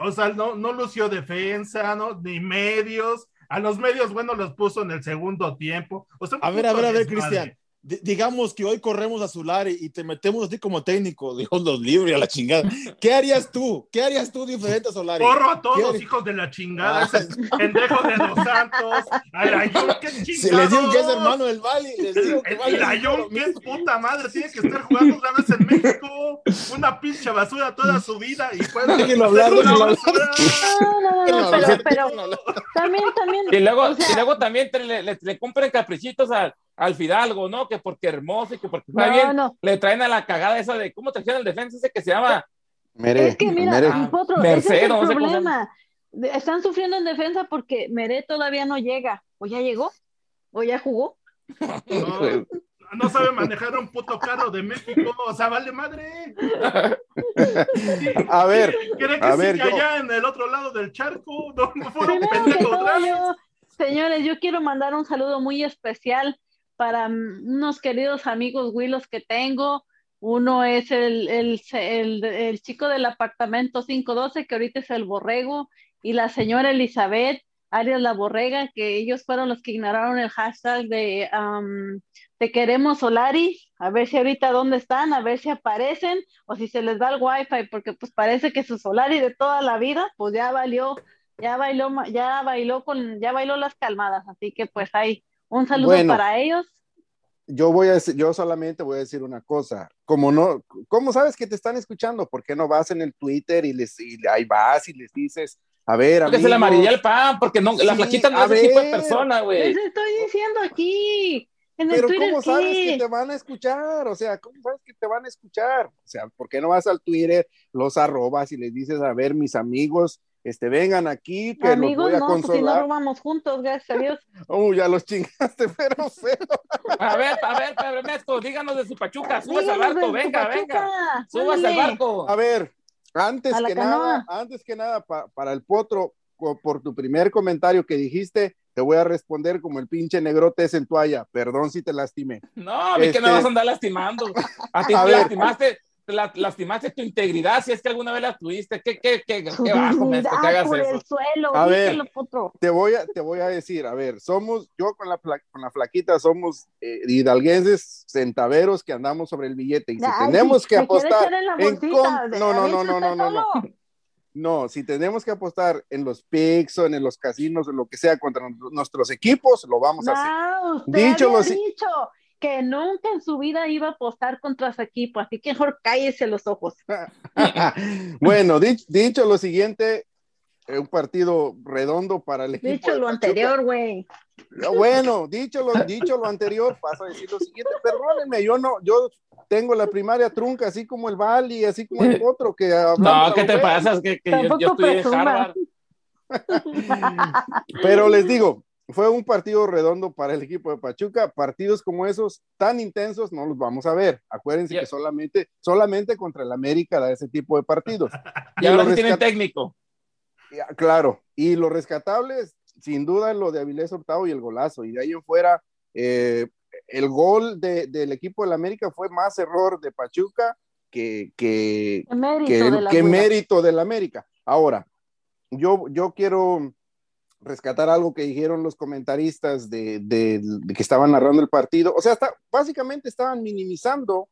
O sea, no, no lució defensa, ¿no? Ni medios. A los medios, bueno, los puso en el segundo tiempo. a ver, a ver, a ver, Cristian digamos que hoy corremos a Zulari y te metemos así como técnico, Dios los libre a la chingada. ¿Qué harías tú? ¿Qué harías tú diferente a Solari? Corro a todos los hijos de la chingada, ah. de los Santos, a la qué Si les digo que es hermano del Bali, les digo que El Ayón, qué puta madre, tiene que estar jugando otra vez en México, una pinche basura toda su vida y pues. Déjenlo hablar, déjenlo hablar. No, no, no, pero, también, también. Y luego, y luego también le, le, le compren caprichitos a al Fidalgo, ¿no? Que porque hermoso y que porque está bien, le traen a la cagada esa de, ¿cómo te trajeron el defensa ese que se llama? Mere, es que mira, Mere. ese es el problema. Están sufriendo en defensa porque Mere todavía no llega. ¿O ya llegó? ¿O ya jugó? No, sabe manejar un puto carro de México, o sea, vale madre. a ver, ¿Cree que a ver, allá en el otro lado del charco? No, no fueron pendejos Señores, yo quiero mandar un saludo muy especial para unos queridos amigos Willos que tengo. Uno es el, el, el, chico del apartamento 512, que ahorita es el borrego, y la señora Elizabeth Arias La Borrega, que ellos fueron los que ignoraron el hashtag de Te queremos Solari, a ver si ahorita dónde están, a ver si aparecen, o si se les da el wifi, porque pues parece que su Solari de toda la vida, pues ya valió, ya bailó, ya bailó con, ya bailó las calmadas, así que pues ahí un saludo para ellos. yo voy a decir, yo solamente voy a decir una cosa, como no, ¿cómo sabes que te están escuchando? ¿Por qué no vas en el Twitter y les y ahí vas y les dices, a ver, Porque se le amarilla el pan, porque no, la Sí, flaquita no a es ese tipo de ver. persona, güey. Les estoy diciendo aquí. En el Pero Twitter, ¿cómo sabes ¿qué? que te van a escuchar? O sea, ¿cómo sabes que te van a escuchar? O sea, ¿por qué no vas al Twitter, los arrobas y les dices, a ver, mis amigos, este, vengan aquí, que Amigos, los voy a no, pues si no consolar? robamos juntos, gracias a Dios. Oh, ya los chingaste, pero feo. A ver, a ver, Pedro Ernesto, díganos de su pachuca, súbase al barco, venga, venga, súbase al barco. A ver, antes A que canoa. nada, antes que nada, pa- para el potro, por tu primer comentario que dijiste, te voy a responder como el pinche negrote es en toalla. Perdón si te lastimé. No, a mí que me Este- vas a andar lastimando. A ti A te ver. lastimaste, te la- lastimaste tu integridad, si es que alguna vez la tuviste. ¿Qué, qué, qué, qué bajo, maestro, que hagas por eso? el suelo, A ver. Te voy a, te voy a decir, a ver, somos, yo con la, con la flaquita somos eh, hidalguenses centaveros que andamos sobre el billete y si Ay, tenemos que me apostar en la en con- no, no, no, no, no, no, no. No, si tenemos que apostar en los picks o en los casinos o lo que sea contra nuestros equipos, lo vamos a hacer. No, usted Dicho había lo dicho que nunca en su vida iba a apostar contra su equipo, así que mejor cállese los ojos. bueno, dich- dicho lo siguiente, eh, un partido redondo para el equipo. Dicho lo anterior, güey. No, Bueno, dicho lo, dicho lo anterior, paso a decir lo siguiente, perdónenme, yo no, yo tengo la primaria trunca, así como el Bali, así como el otro que No, ¿qué te pasa? Que, que yo, yo estudié en. Harvard. Pero les digo, fue un partido redondo para el equipo de Pachuca. Partidos como esos tan intensos no los vamos a ver. Acuérdense que solamente, solamente contra el América da ese tipo de partidos. Y ahora lo sí tienen técnico. Ya, Claro, y los rescatables, sin duda, lo de Avilés Hurtado y el golazo. Y de ahí en fuera, eh, el gol de- del equipo del América fue más error de Pachuca que, que, mérito que, de la que Buda. mérito del América. Ahora, yo, yo quiero rescatar algo que dijeron los comentaristas de, de- de que estaban narrando el partido. O sea, está- básicamente estaban minimizando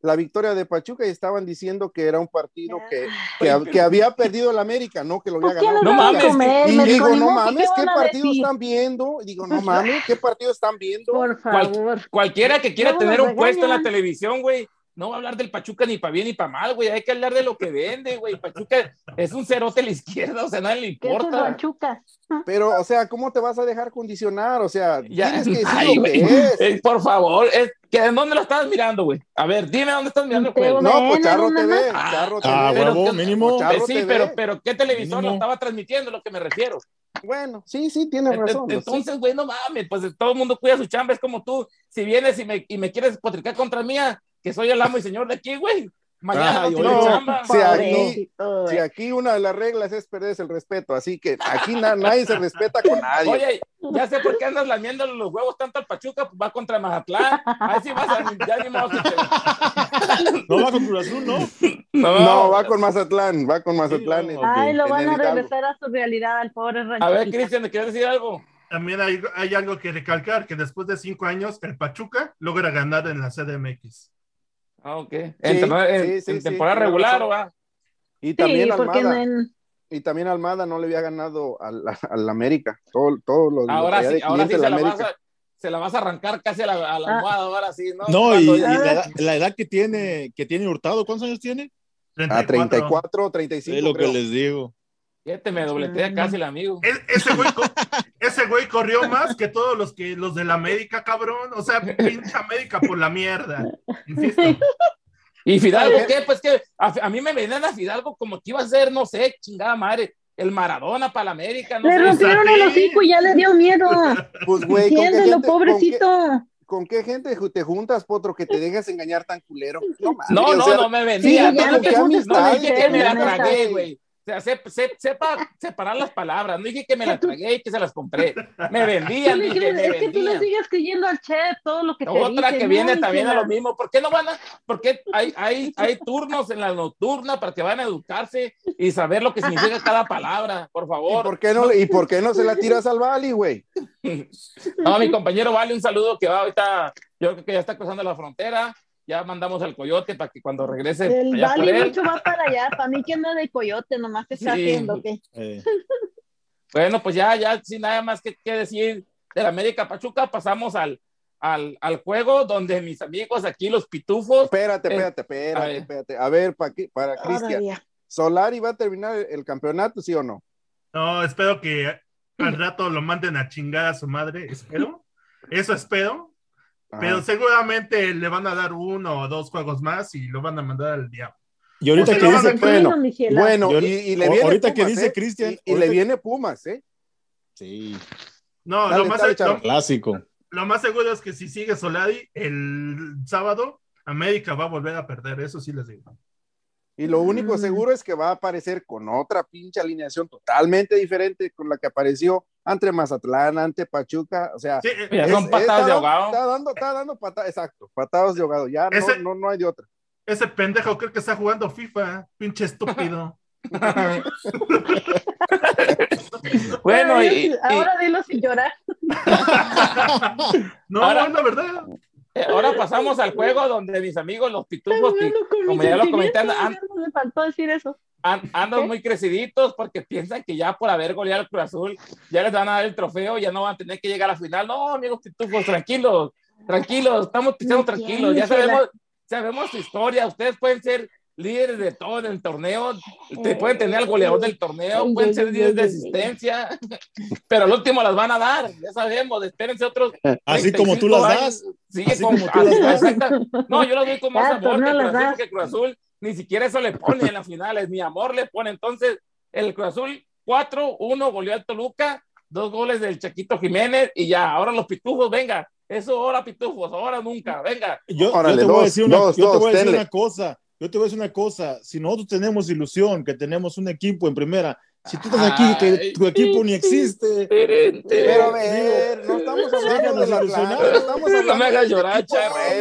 la victoria de Pachuca y estaban diciendo que era un partido que, que, que había perdido el América, no que lo había ¿Por qué ganado. no mames, comer? Y Me digo, no "Ni mames, ¿qué partido decir?". están viendo? Y digo, no mames, ¿qué partido están viendo? Por Cual- favor. Cualquiera que quiera tener un puesto en la televisión, güey, no va a hablar del Pachuca ni para bien ni para mal, güey. Hay que hablar de lo que vende, güey. Pachuca es un cerote a la izquierda, o sea, nadie le ¿Qué es el importa. Pachuca? Pero, o sea, ¿cómo te vas a dejar condicionar? O sea, Ya, tienes que decir ay, lo que güey. es. Eh, por favor, es, que, ¿en dónde lo estabas mirando, güey? A ver, dime dónde estás mirando el juego. No, pues Charro ¿dónde TV? Charro Ah, TV. huevo, pero- mínimo. Charro Eh, sí, TV. pero, pero ¿qué televisor lo estaba transmitiendo? Lo que me refiero. Bueno, sí, sí, tienes razón. Entonces, güey, no mames, pues todo el mundo cuida su chamba, es como tú, si vienes y me, y me quieres potricar contra mía, que soy el amo y señor de aquí, güey, mañana Ay, no tienes no, chamba. sí, aquí- Pobrecito, Si aquí una de las reglas es perderse el respeto, así que aquí na- nadie se respeta con nadie. Oye, ya sé por qué andas lamiendo los huevos tanto al Pachuca, pues va contra Mazatlán, ahí sí vas a, ya ni modo que te- No va con Cruz Azul, ¿no? No, no, va con Mazatlán, va con Mazatlán. Sí, en- no. Ay, lo van a regresar a su realidad al pobre rancho. A ver, Cristian, ¿me quieres decir algo? También hay, hay algo que recalcar, que después de cinco años, el Pachuca logra ganar en la CDMX. Ah, ok. En, en- sí, sí, en sí, temporada regular. ¿o va? Y Sí, también porque Almada, en- y también Almada no le había ganado al, al América. Todo, todo lo, lo Ahora traía sí, ahora sí se la, vas América. a, se la vas a arrancar casi a la, a la Ah. almohada, ahora sí, ¿no? No, y, y la, edad- la edad que tiene, que tiene Hurtado, ¿cuántos años tiene? A 34, 35. Es lo que creo. les digo. Fíjate, me dobletea casi el amigo. E- Ese güey, ese güey corrió más que todos los que los de la América, cabrón. O sea, pinche América por la mierda. Insisto. ¿Y Fidalgo qué? Pues que a, a mí me venían a Fidalgo como que iba a ser, no sé, chingada madre, el Maradona para la América, no Le sé. rompieron el hocico y ya le dio miedo. Pues, güey, ¿con qué, Entiéndelo, gente, con, qué, pobrecito. con qué gente te juntas, Potro, que te dejas engañar tan culero? No, No, o no, sea, no me vendía. Sí, no, no que me la tragué, güey. O sea, se- se- sepa separar las palabras. No dije que me la tragué y que se las compré. Me vendían, dije, crees- me es que tú le vendían. sigues creyendo al chef todo lo que te Otra que viene también a lo mismo. ¿Por qué no van a.? ¿Por qué hay, hay, hay turnos en la nocturna para que van a educarse y saber lo que significa cada palabra? Por ¿Y favor. por, qué no, ¿Y por qué no se la tiras al Bali, güey? No, mi compañero Vale, un saludo que va ahorita. Yo creo que ya está cruzando la frontera. Ya mandamos al coyote para que cuando regrese. El él. mucho va para allá. Para mí que anda de coyote, nomás te está Sí. haciendo que. Eh, Bueno, pues ya, ya sin nada más que, que decir del América Pachuca, pasamos al, al, al juego donde mis amigos aquí, los pitufos. Espérate, Eh, espérate, a espérate, ver. espérate. A ver, pa' qué- para Cristian. ¿Solari va a terminar el, el campeonato, sí o no? No, espero que al rato lo manden a chingar a su madre, espero. Eso espero. Pero seguramente le van a dar uno o dos juegos más y lo van a mandar al diablo. Y ahorita O sea, que no, dice, no, bueno. Bueno, y, y le viene ahorita que Pumas, dice ¿eh? Cristian, Y, y le viene Pumas, ¿eh? sí, No, Dale, lo, más, dale, lo- clásico. lo más seguro es que si sigue Solari, el sábado América va a volver a perder, eso sí les digo. Y lo único Mm. seguro es que va a aparecer con otra pinche alineación totalmente diferente con la que apareció ante Mazatlán, ante Pachuca, o sea, Sí, es- son patadas de ahogado. Está dando, está dando patadas, exacto, patadas de ahogado, ya no, Ese- no, no hay de otra. ese pendejo creo que está jugando FIFA, pinche estúpido. bueno, ahora, y, ahora dilo sin llorar. No, Ahora- la verdad. eh, ahora pasamos al juego donde mis amigos, los pitufos, como ya lo comenté, sentimientos, an- ya no me faltó decir eso. An- andan muy creciditos porque piensan que ya por haber goleado al Cruz Azul, ya les van a dar el trofeo, ya no van a tener que llegar a la final. No, amigos pitufos, tranquilos, tranquilos, estamos pisando No tranquilos, ya sabemos, sabemos su historia, ustedes pueden ser líderes de todo en el torneo, te pueden tener al goleador del torneo, pueden ser líderes de asistencia, pero al último las van a dar, ya sabemos, espérense otros. Así como tú 35 las das. Sí, Así como, como tú las das. No, yo las doy con más amor que Cruz Azul, porque Cruz Azul ni siquiera eso le pone en las finales, ni amor le pone. Entonces, el Cruz Azul 4-1 goleó al Toluca, dos goles del Chaquito Jiménez y ya, ahora los pitufos, venga, eso ahora pitufos, ahora nunca, venga. Yo, yo Órale, te voy a decir una, dos, yo te dos, voy a decir una cosa. Yo te voy a decir una cosa. Si nosotros tenemos ilusión que tenemos un equipo en primera, si tú estás aquí, que tu equipo ni existe, Pero a ver, no estamos hablando de la Déjanos Atlanta, estamos hablando No me hagas llorar,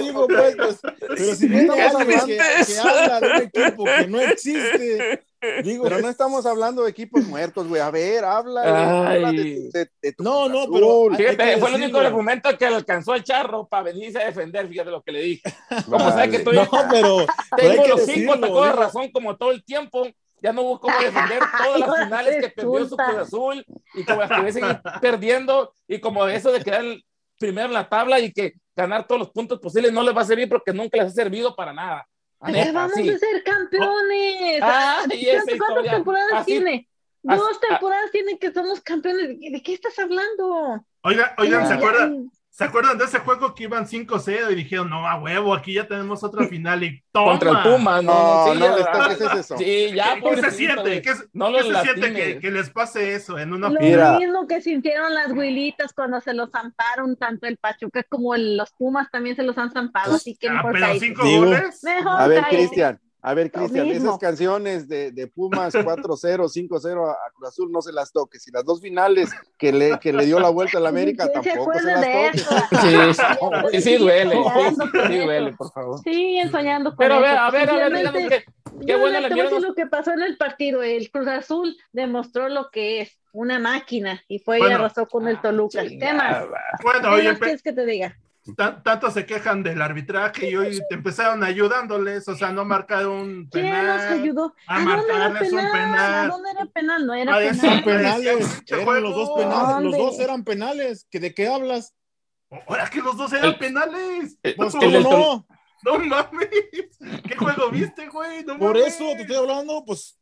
digo, pues, pues, pero si Qué estamos hablando que, que habla de un equipo que no existe, digo, Pero no estamos hablando de equipos muertos, güey. A ver, habla, Ay. habla de, de- de tu No, no, pero- Fíjate, fue el único argumento que alcanzó el charro para venirse a defender, fíjate lo que le dije. Como Vale. sabes que estoy no, pero, Tengo los cinco tacos de razón como todo el tiempo. Ya no hubo cómo defender todas las finales que perdió su. Cruz Azul y como las que seguir perdiendo y como eso de quedar el primero en la tabla y que ganar todos los puntos posibles no les va a servir porque nunca les ha servido para nada. Neta, vamos sí. a ser campeones. Ah, y esa ¿Cuántas historia. temporadas Así- tiene? así- Dos temporadas tiene que somos campeones. ¿De qué estás hablando? Oiga, oigan, ¿se acuerdan? ¿Se acuerdan de ese juego que iban 5-0 y dijeron, no, a huevo, aquí ya tenemos otra final y toma? Contra el Puma, no, No, sí, no ya, les toques eso. Sí, ya, ¿Qué, qué se siente? ¿Qué, No qué se siente que, que les pase eso en una Lo? Mira. mismo que sintieron las huilitas cuando se los zamparon tanto el Pachuca como el- los Pumas también se los han zampado, así que Ah, mejor pero cállate. cinco goles. Mejor A ver. Cristian, a ver, Cristian, esas canciones de, de Pumas 4-0, 5-0 a, a Cruz Azul no se las toques. Y las dos finales que le, que le dio la vuelta a la América ¿Quién se tampoco se de las toques. eso? Sí, sí, sí duele. Soñando con Sí duele, por favor. Siguen soñando con Pero a ver, eso. a ver, a ver, Simplemente- díganos qué, qué Yo bueno le le te voy a decir vieron. lo que pasó en el partido. El Cruz Azul demostró lo que es una máquina y fue y Bueno. arrasó con el Toluca. ¿Qué más? Bueno, ¿Qué oye, más quieres que te diga? Tan- tanto se quejan del arbitraje y hoy te empezaron ayudándoles, o sea, no marcaron un ¿Quién nos penal. ayudó? a ¿A dónde era marcarles un penal? penal. ¿A dónde era penal? No era penal. Penales, eran los dos penales, los dos eran penales, ¿que ¿de qué hablas? Ahora que los dos eran El- penales. el- Pues cómo no, No mames. ¿Qué juego viste, güey? No por mames. eso te estoy hablando, pues,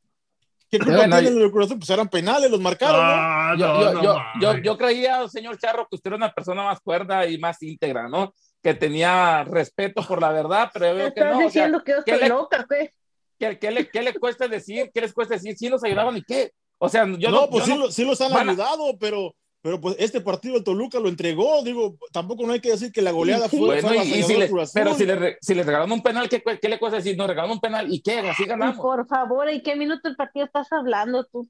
¿qué culpa Bueno, tienen los Cruz Azul? Pues eran penales, los marcaron, ¿no? Ah, Yo, no, yo, no yo, mames. yo, yo creía, señor Charro, que usted era una persona más cuerda y más íntegra, ¿no? Que tenía respeto por la verdad, pero yo ¿Me veo que estás no. O sea, diciendo que yo ¿qué estoy le- loca, güey? ¿qué, qué le, ¿Qué le cuesta decir? ¿Qué les cuesta decir? Sí nos ayudaron y qué. O sea, yo no, no, pues yo sí, no- lo- sí los han van a- ayudado, pero, pero pues este partido el Toluca lo entregó, digo, tampoco no hay que decir que la goleada fue, Bueno, fue y, y si le- pero si le, si le regalaron un penal, ¿qué, qué le cuesta decir? Nos regalaron un penal y qué, así Y ganamos. por favor, ¿y qué minuto del partido estás hablando tú?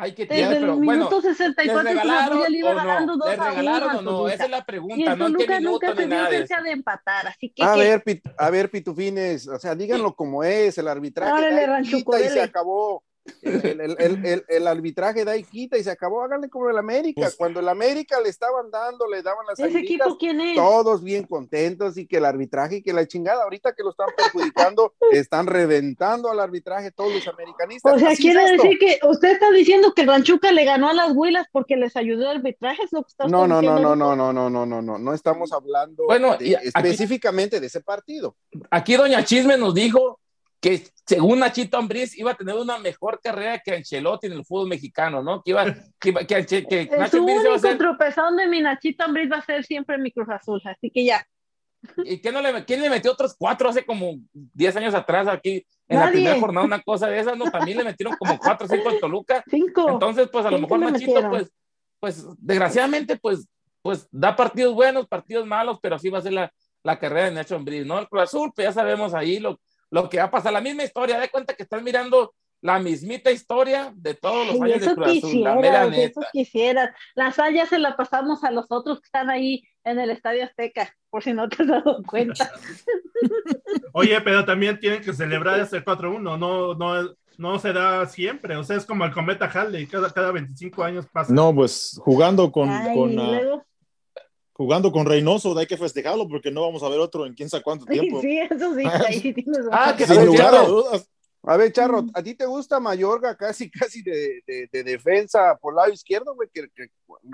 Ay, qué Desde tierno, el pero bueno. minuto ¿Les 64 Cruz Azul regalaron ya le iba o ganando no? 2 ¿Les a 1 regalaron al o no? Esa es la Y pregunta, el no en qué Toluca minuto nunca eso. cerca de empatar, así que A ¿qué? ver, Pit- a ver, Pitufines, o sea, díganlo como es, el arbitraje. Órale, Rancho y se acabó. El, el, el, el, arbitraje da y quita y se acabó. Háganle como el América. Pues, Cuando el América le estaban dando, le daban las ¿Ese equipo quién es? Todos bien contentos y que el arbitraje y que la chingada. Ahorita que lo están perjudicando, están reventando al arbitraje todos los americanistas. O sea, Así quiere es decir que usted está diciendo que Ranchuca le ganó a las Huilas porque les ayudó el arbitraje. ¿Es lo que está No, no, no, no, no, no, no, no, no, no, no estamos hablando Bueno, de- y aquí- específicamente de ese partido. Aquí Doña Chisme nos dijo que según Nachito Ambriz iba a tener una mejor carrera que Ancelotti en el fútbol mexicano, ¿no? Que iba, que, iba- que, Anche- que El Nacho Ambriz iba a ser, tropezón de mi Nachito Ambriz va a ser siempre mi Cruz Azul, así que ya. ¿y qué no le, quién le metió otros cuatro hace como 10 años atrás aquí en la Nadie. primera jornada una cosa de esas, ¿no? También le metieron como cuatro o cinco al Toluca. Cinco. Entonces, pues a lo ¿Quién mejor Nachito, metieron? pues, pues desgraciadamente, pues, pues da partidos buenos, partidos malos, pero así va a ser la, la carrera de Nacho Ambriz, ¿no? El Cruz Azul, pues ya sabemos ahí lo, lo que va a pasar, la misma historia, de cuenta que están mirando la mismita historia de todos los años de Cruz Azul, la mera quisieras, eso neta. quisieras. La sal ya se la pasamos a los otros que están ahí en el Estadio Azteca, por si no te has dado cuenta. Oye, pero también tienen que celebrar ese 4-1, no, no, no será siempre, o sea, es como el cometa Halley, cada, cada 25 años pasa. No, pues jugando con, Ay, con, y luego, jugando con Reynoso, hay que festejarlo porque no vamos a ver otro en quién sabe cuánto tiempo. sí, eso sí, ahí sí tienes Ah, que Sin lugar a dudas. A ver, Charro, Mm. ¿a ti te gusta Mayorga casi, casi de, de- de defensa por lado izquierdo, güey? Que, que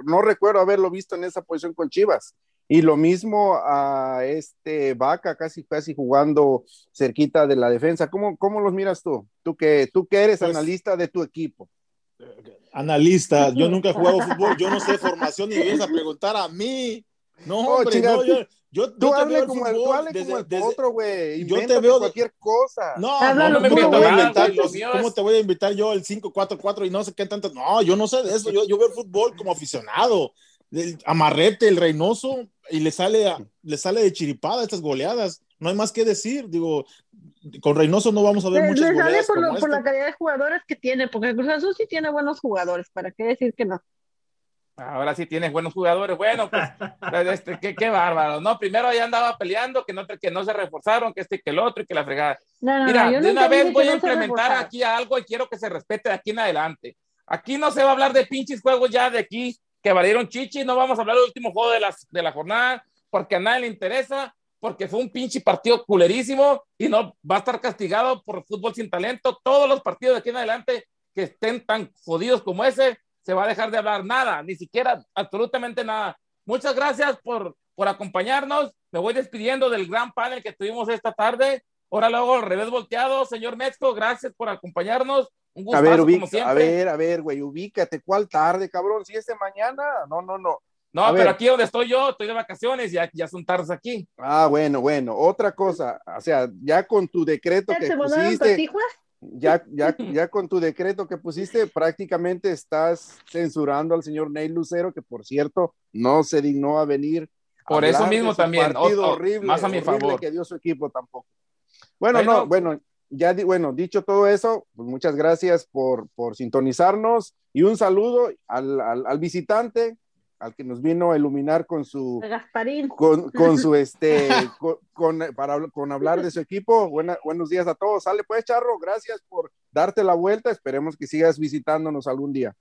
no recuerdo haberlo visto en esa posición con Chivas. Y lo mismo a este Vaca, casi, casi jugando cerquita de la defensa. ¿Cómo, cómo los miras tú? Tú que, tú que eres Pues- analista de tu equipo. Analista, yo nunca he jugado fútbol, yo no sé formación y vienes a preguntar a mí. No, Oh, hombre, no, yo, yo, Tú yo te veo hable el como el, tú hable desde- como el desde- otro, güey. yo te veo cualquier cosa. No, no, no me puro, voy a inventar mío ¿Cómo te voy a invitar yo el 5-4-4 y no sé qué tanto? No, yo no sé de eso. Yo, yo veo el fútbol como aficionado. El amarrete, el Reynoso, y le sale, a- le sale de chiripada estas goleadas. No hay más que decir. Digo, con Reynoso no vamos a ver Le, muchas le sale por, lo- por la calidad de jugadores que tiene, porque el Cruz Azul sí tiene buenos jugadores, ¿para qué decir que no? Ahora sí tienes buenos jugadores. Bueno, pues, este, qué, qué bárbaro, ¿no? Primero ya andaba peleando, que no, que no se reforzaron, que este y que el otro y que la fregada. No, no, Mira, no, de una vez voy a implementar aquí algo y quiero que se respete de aquí en adelante. Aquí no se va a hablar de pinches juegos ya de aquí que valieron chichi, no vamos a hablar del último juego de, las, de la jornada porque a nadie le interesa, porque fue un pinche partido culerísimo y no va a estar castigado por fútbol sin talento. Todos los partidos de aquí en adelante que estén tan jodidos como ese, se va a dejar de hablar nada, ni siquiera absolutamente nada. Muchas gracias por, por acompañarnos. Me voy despidiendo del gran panel que tuvimos esta tarde. Ahora luego al revés volteado, señor Metzko, gracias por acompañarnos. Un A gustazo ver, como ubica, siempre. a ver, a ver, güey, ubícate. ¿Cuál tarde, cabrón? Si es de mañana. No, no, no. No, a pero ver. aquí donde estoy yo, estoy de vacaciones, ya, ya son tardes aquí. Ah, bueno, bueno. Otra cosa, o sea, ya con tu decreto que ¿Se mandaron pusiste? Ya, ya, ya con tu decreto que pusiste, prácticamente estás censurando al señor Ney Lucero, que por cierto no se dignó a venir. a Por eso mismo también, partido o- o- horrible, más a mi favor. que dio su equipo tampoco. Bueno, Bueno. no, bueno, ya di- bueno, dicho todo eso, pues muchas gracias por, por sintonizarnos y un saludo al, al, al visitante, al que nos vino a iluminar con su Gasparín. con, con su este con, con- para con hablar de su equipo. Buena- buenos días a todos. Sale pues, Charro, gracias por darte la vuelta. Esperemos que sigas visitándonos algún día.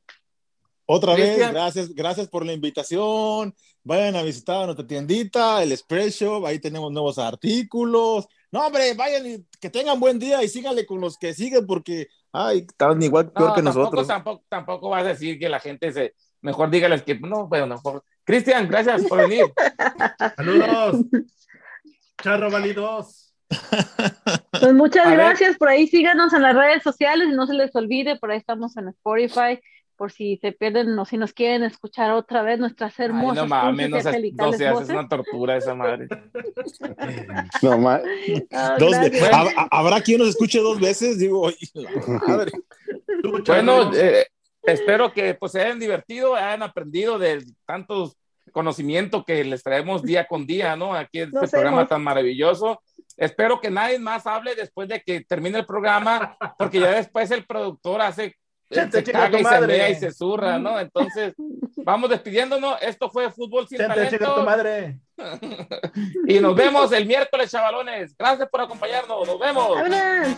Otra vez, Cristian. gracias, gracias por la invitación. Vayan a visitar nuestra tiendita, el Express Shop, ahí tenemos nuevos artículos. No, hombre, vayan y que tengan buen día y síganle con los que siguen porque, ay, están igual peor No, que tampoco, nosotros. tampoco, tampoco vas a decir que la gente se. Mejor dígales que no, bueno, no. por- Cristian, gracias por venir. Saludos. Charro Válidos. Pues muchas A ver. gracias, por ahí síganos en las redes sociales y no se les olvide, por ahí estamos en Spotify, por si se pierden o si nos quieren escuchar otra vez nuestras Ay, hermosas no mames, no seas, no seas, es una tortura esa madre. No, ma- Ah, Dos gracias. ve- ¿Hab- hab- ¿Habrá quien nos escuche dos veces? Digo, "Ay, la madre". Tú, Charro. Bueno, eh, espero que pues se hayan divertido, hayan aprendido de tantos conocimiento que les traemos día con día, ¿no? Aquí en este programa tan maravilloso. Espero que nadie más hable después de que termine el programa, porque ya después el productor hace Ya te se caga tu y se madre. mea y se zurra, ¿no? Entonces, vamos despidiéndonos. Esto fue Fútbol sin Chente, chica tu talento. madre. Y nos vemos el miércoles, chavalones. Gracias por acompañarnos. Nos vemos. Vámonos.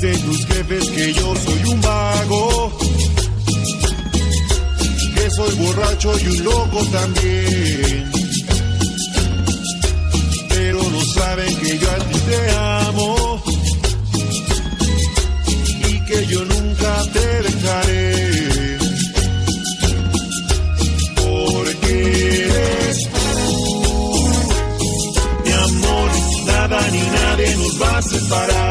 dicen tus jefes que yo soy un vago, que soy borracho y un loco también. Pero no saben que yo a ti te amo y que yo nunca te dejaré. Porque eres tú, mi amor, nada ni nadie nos va a separar.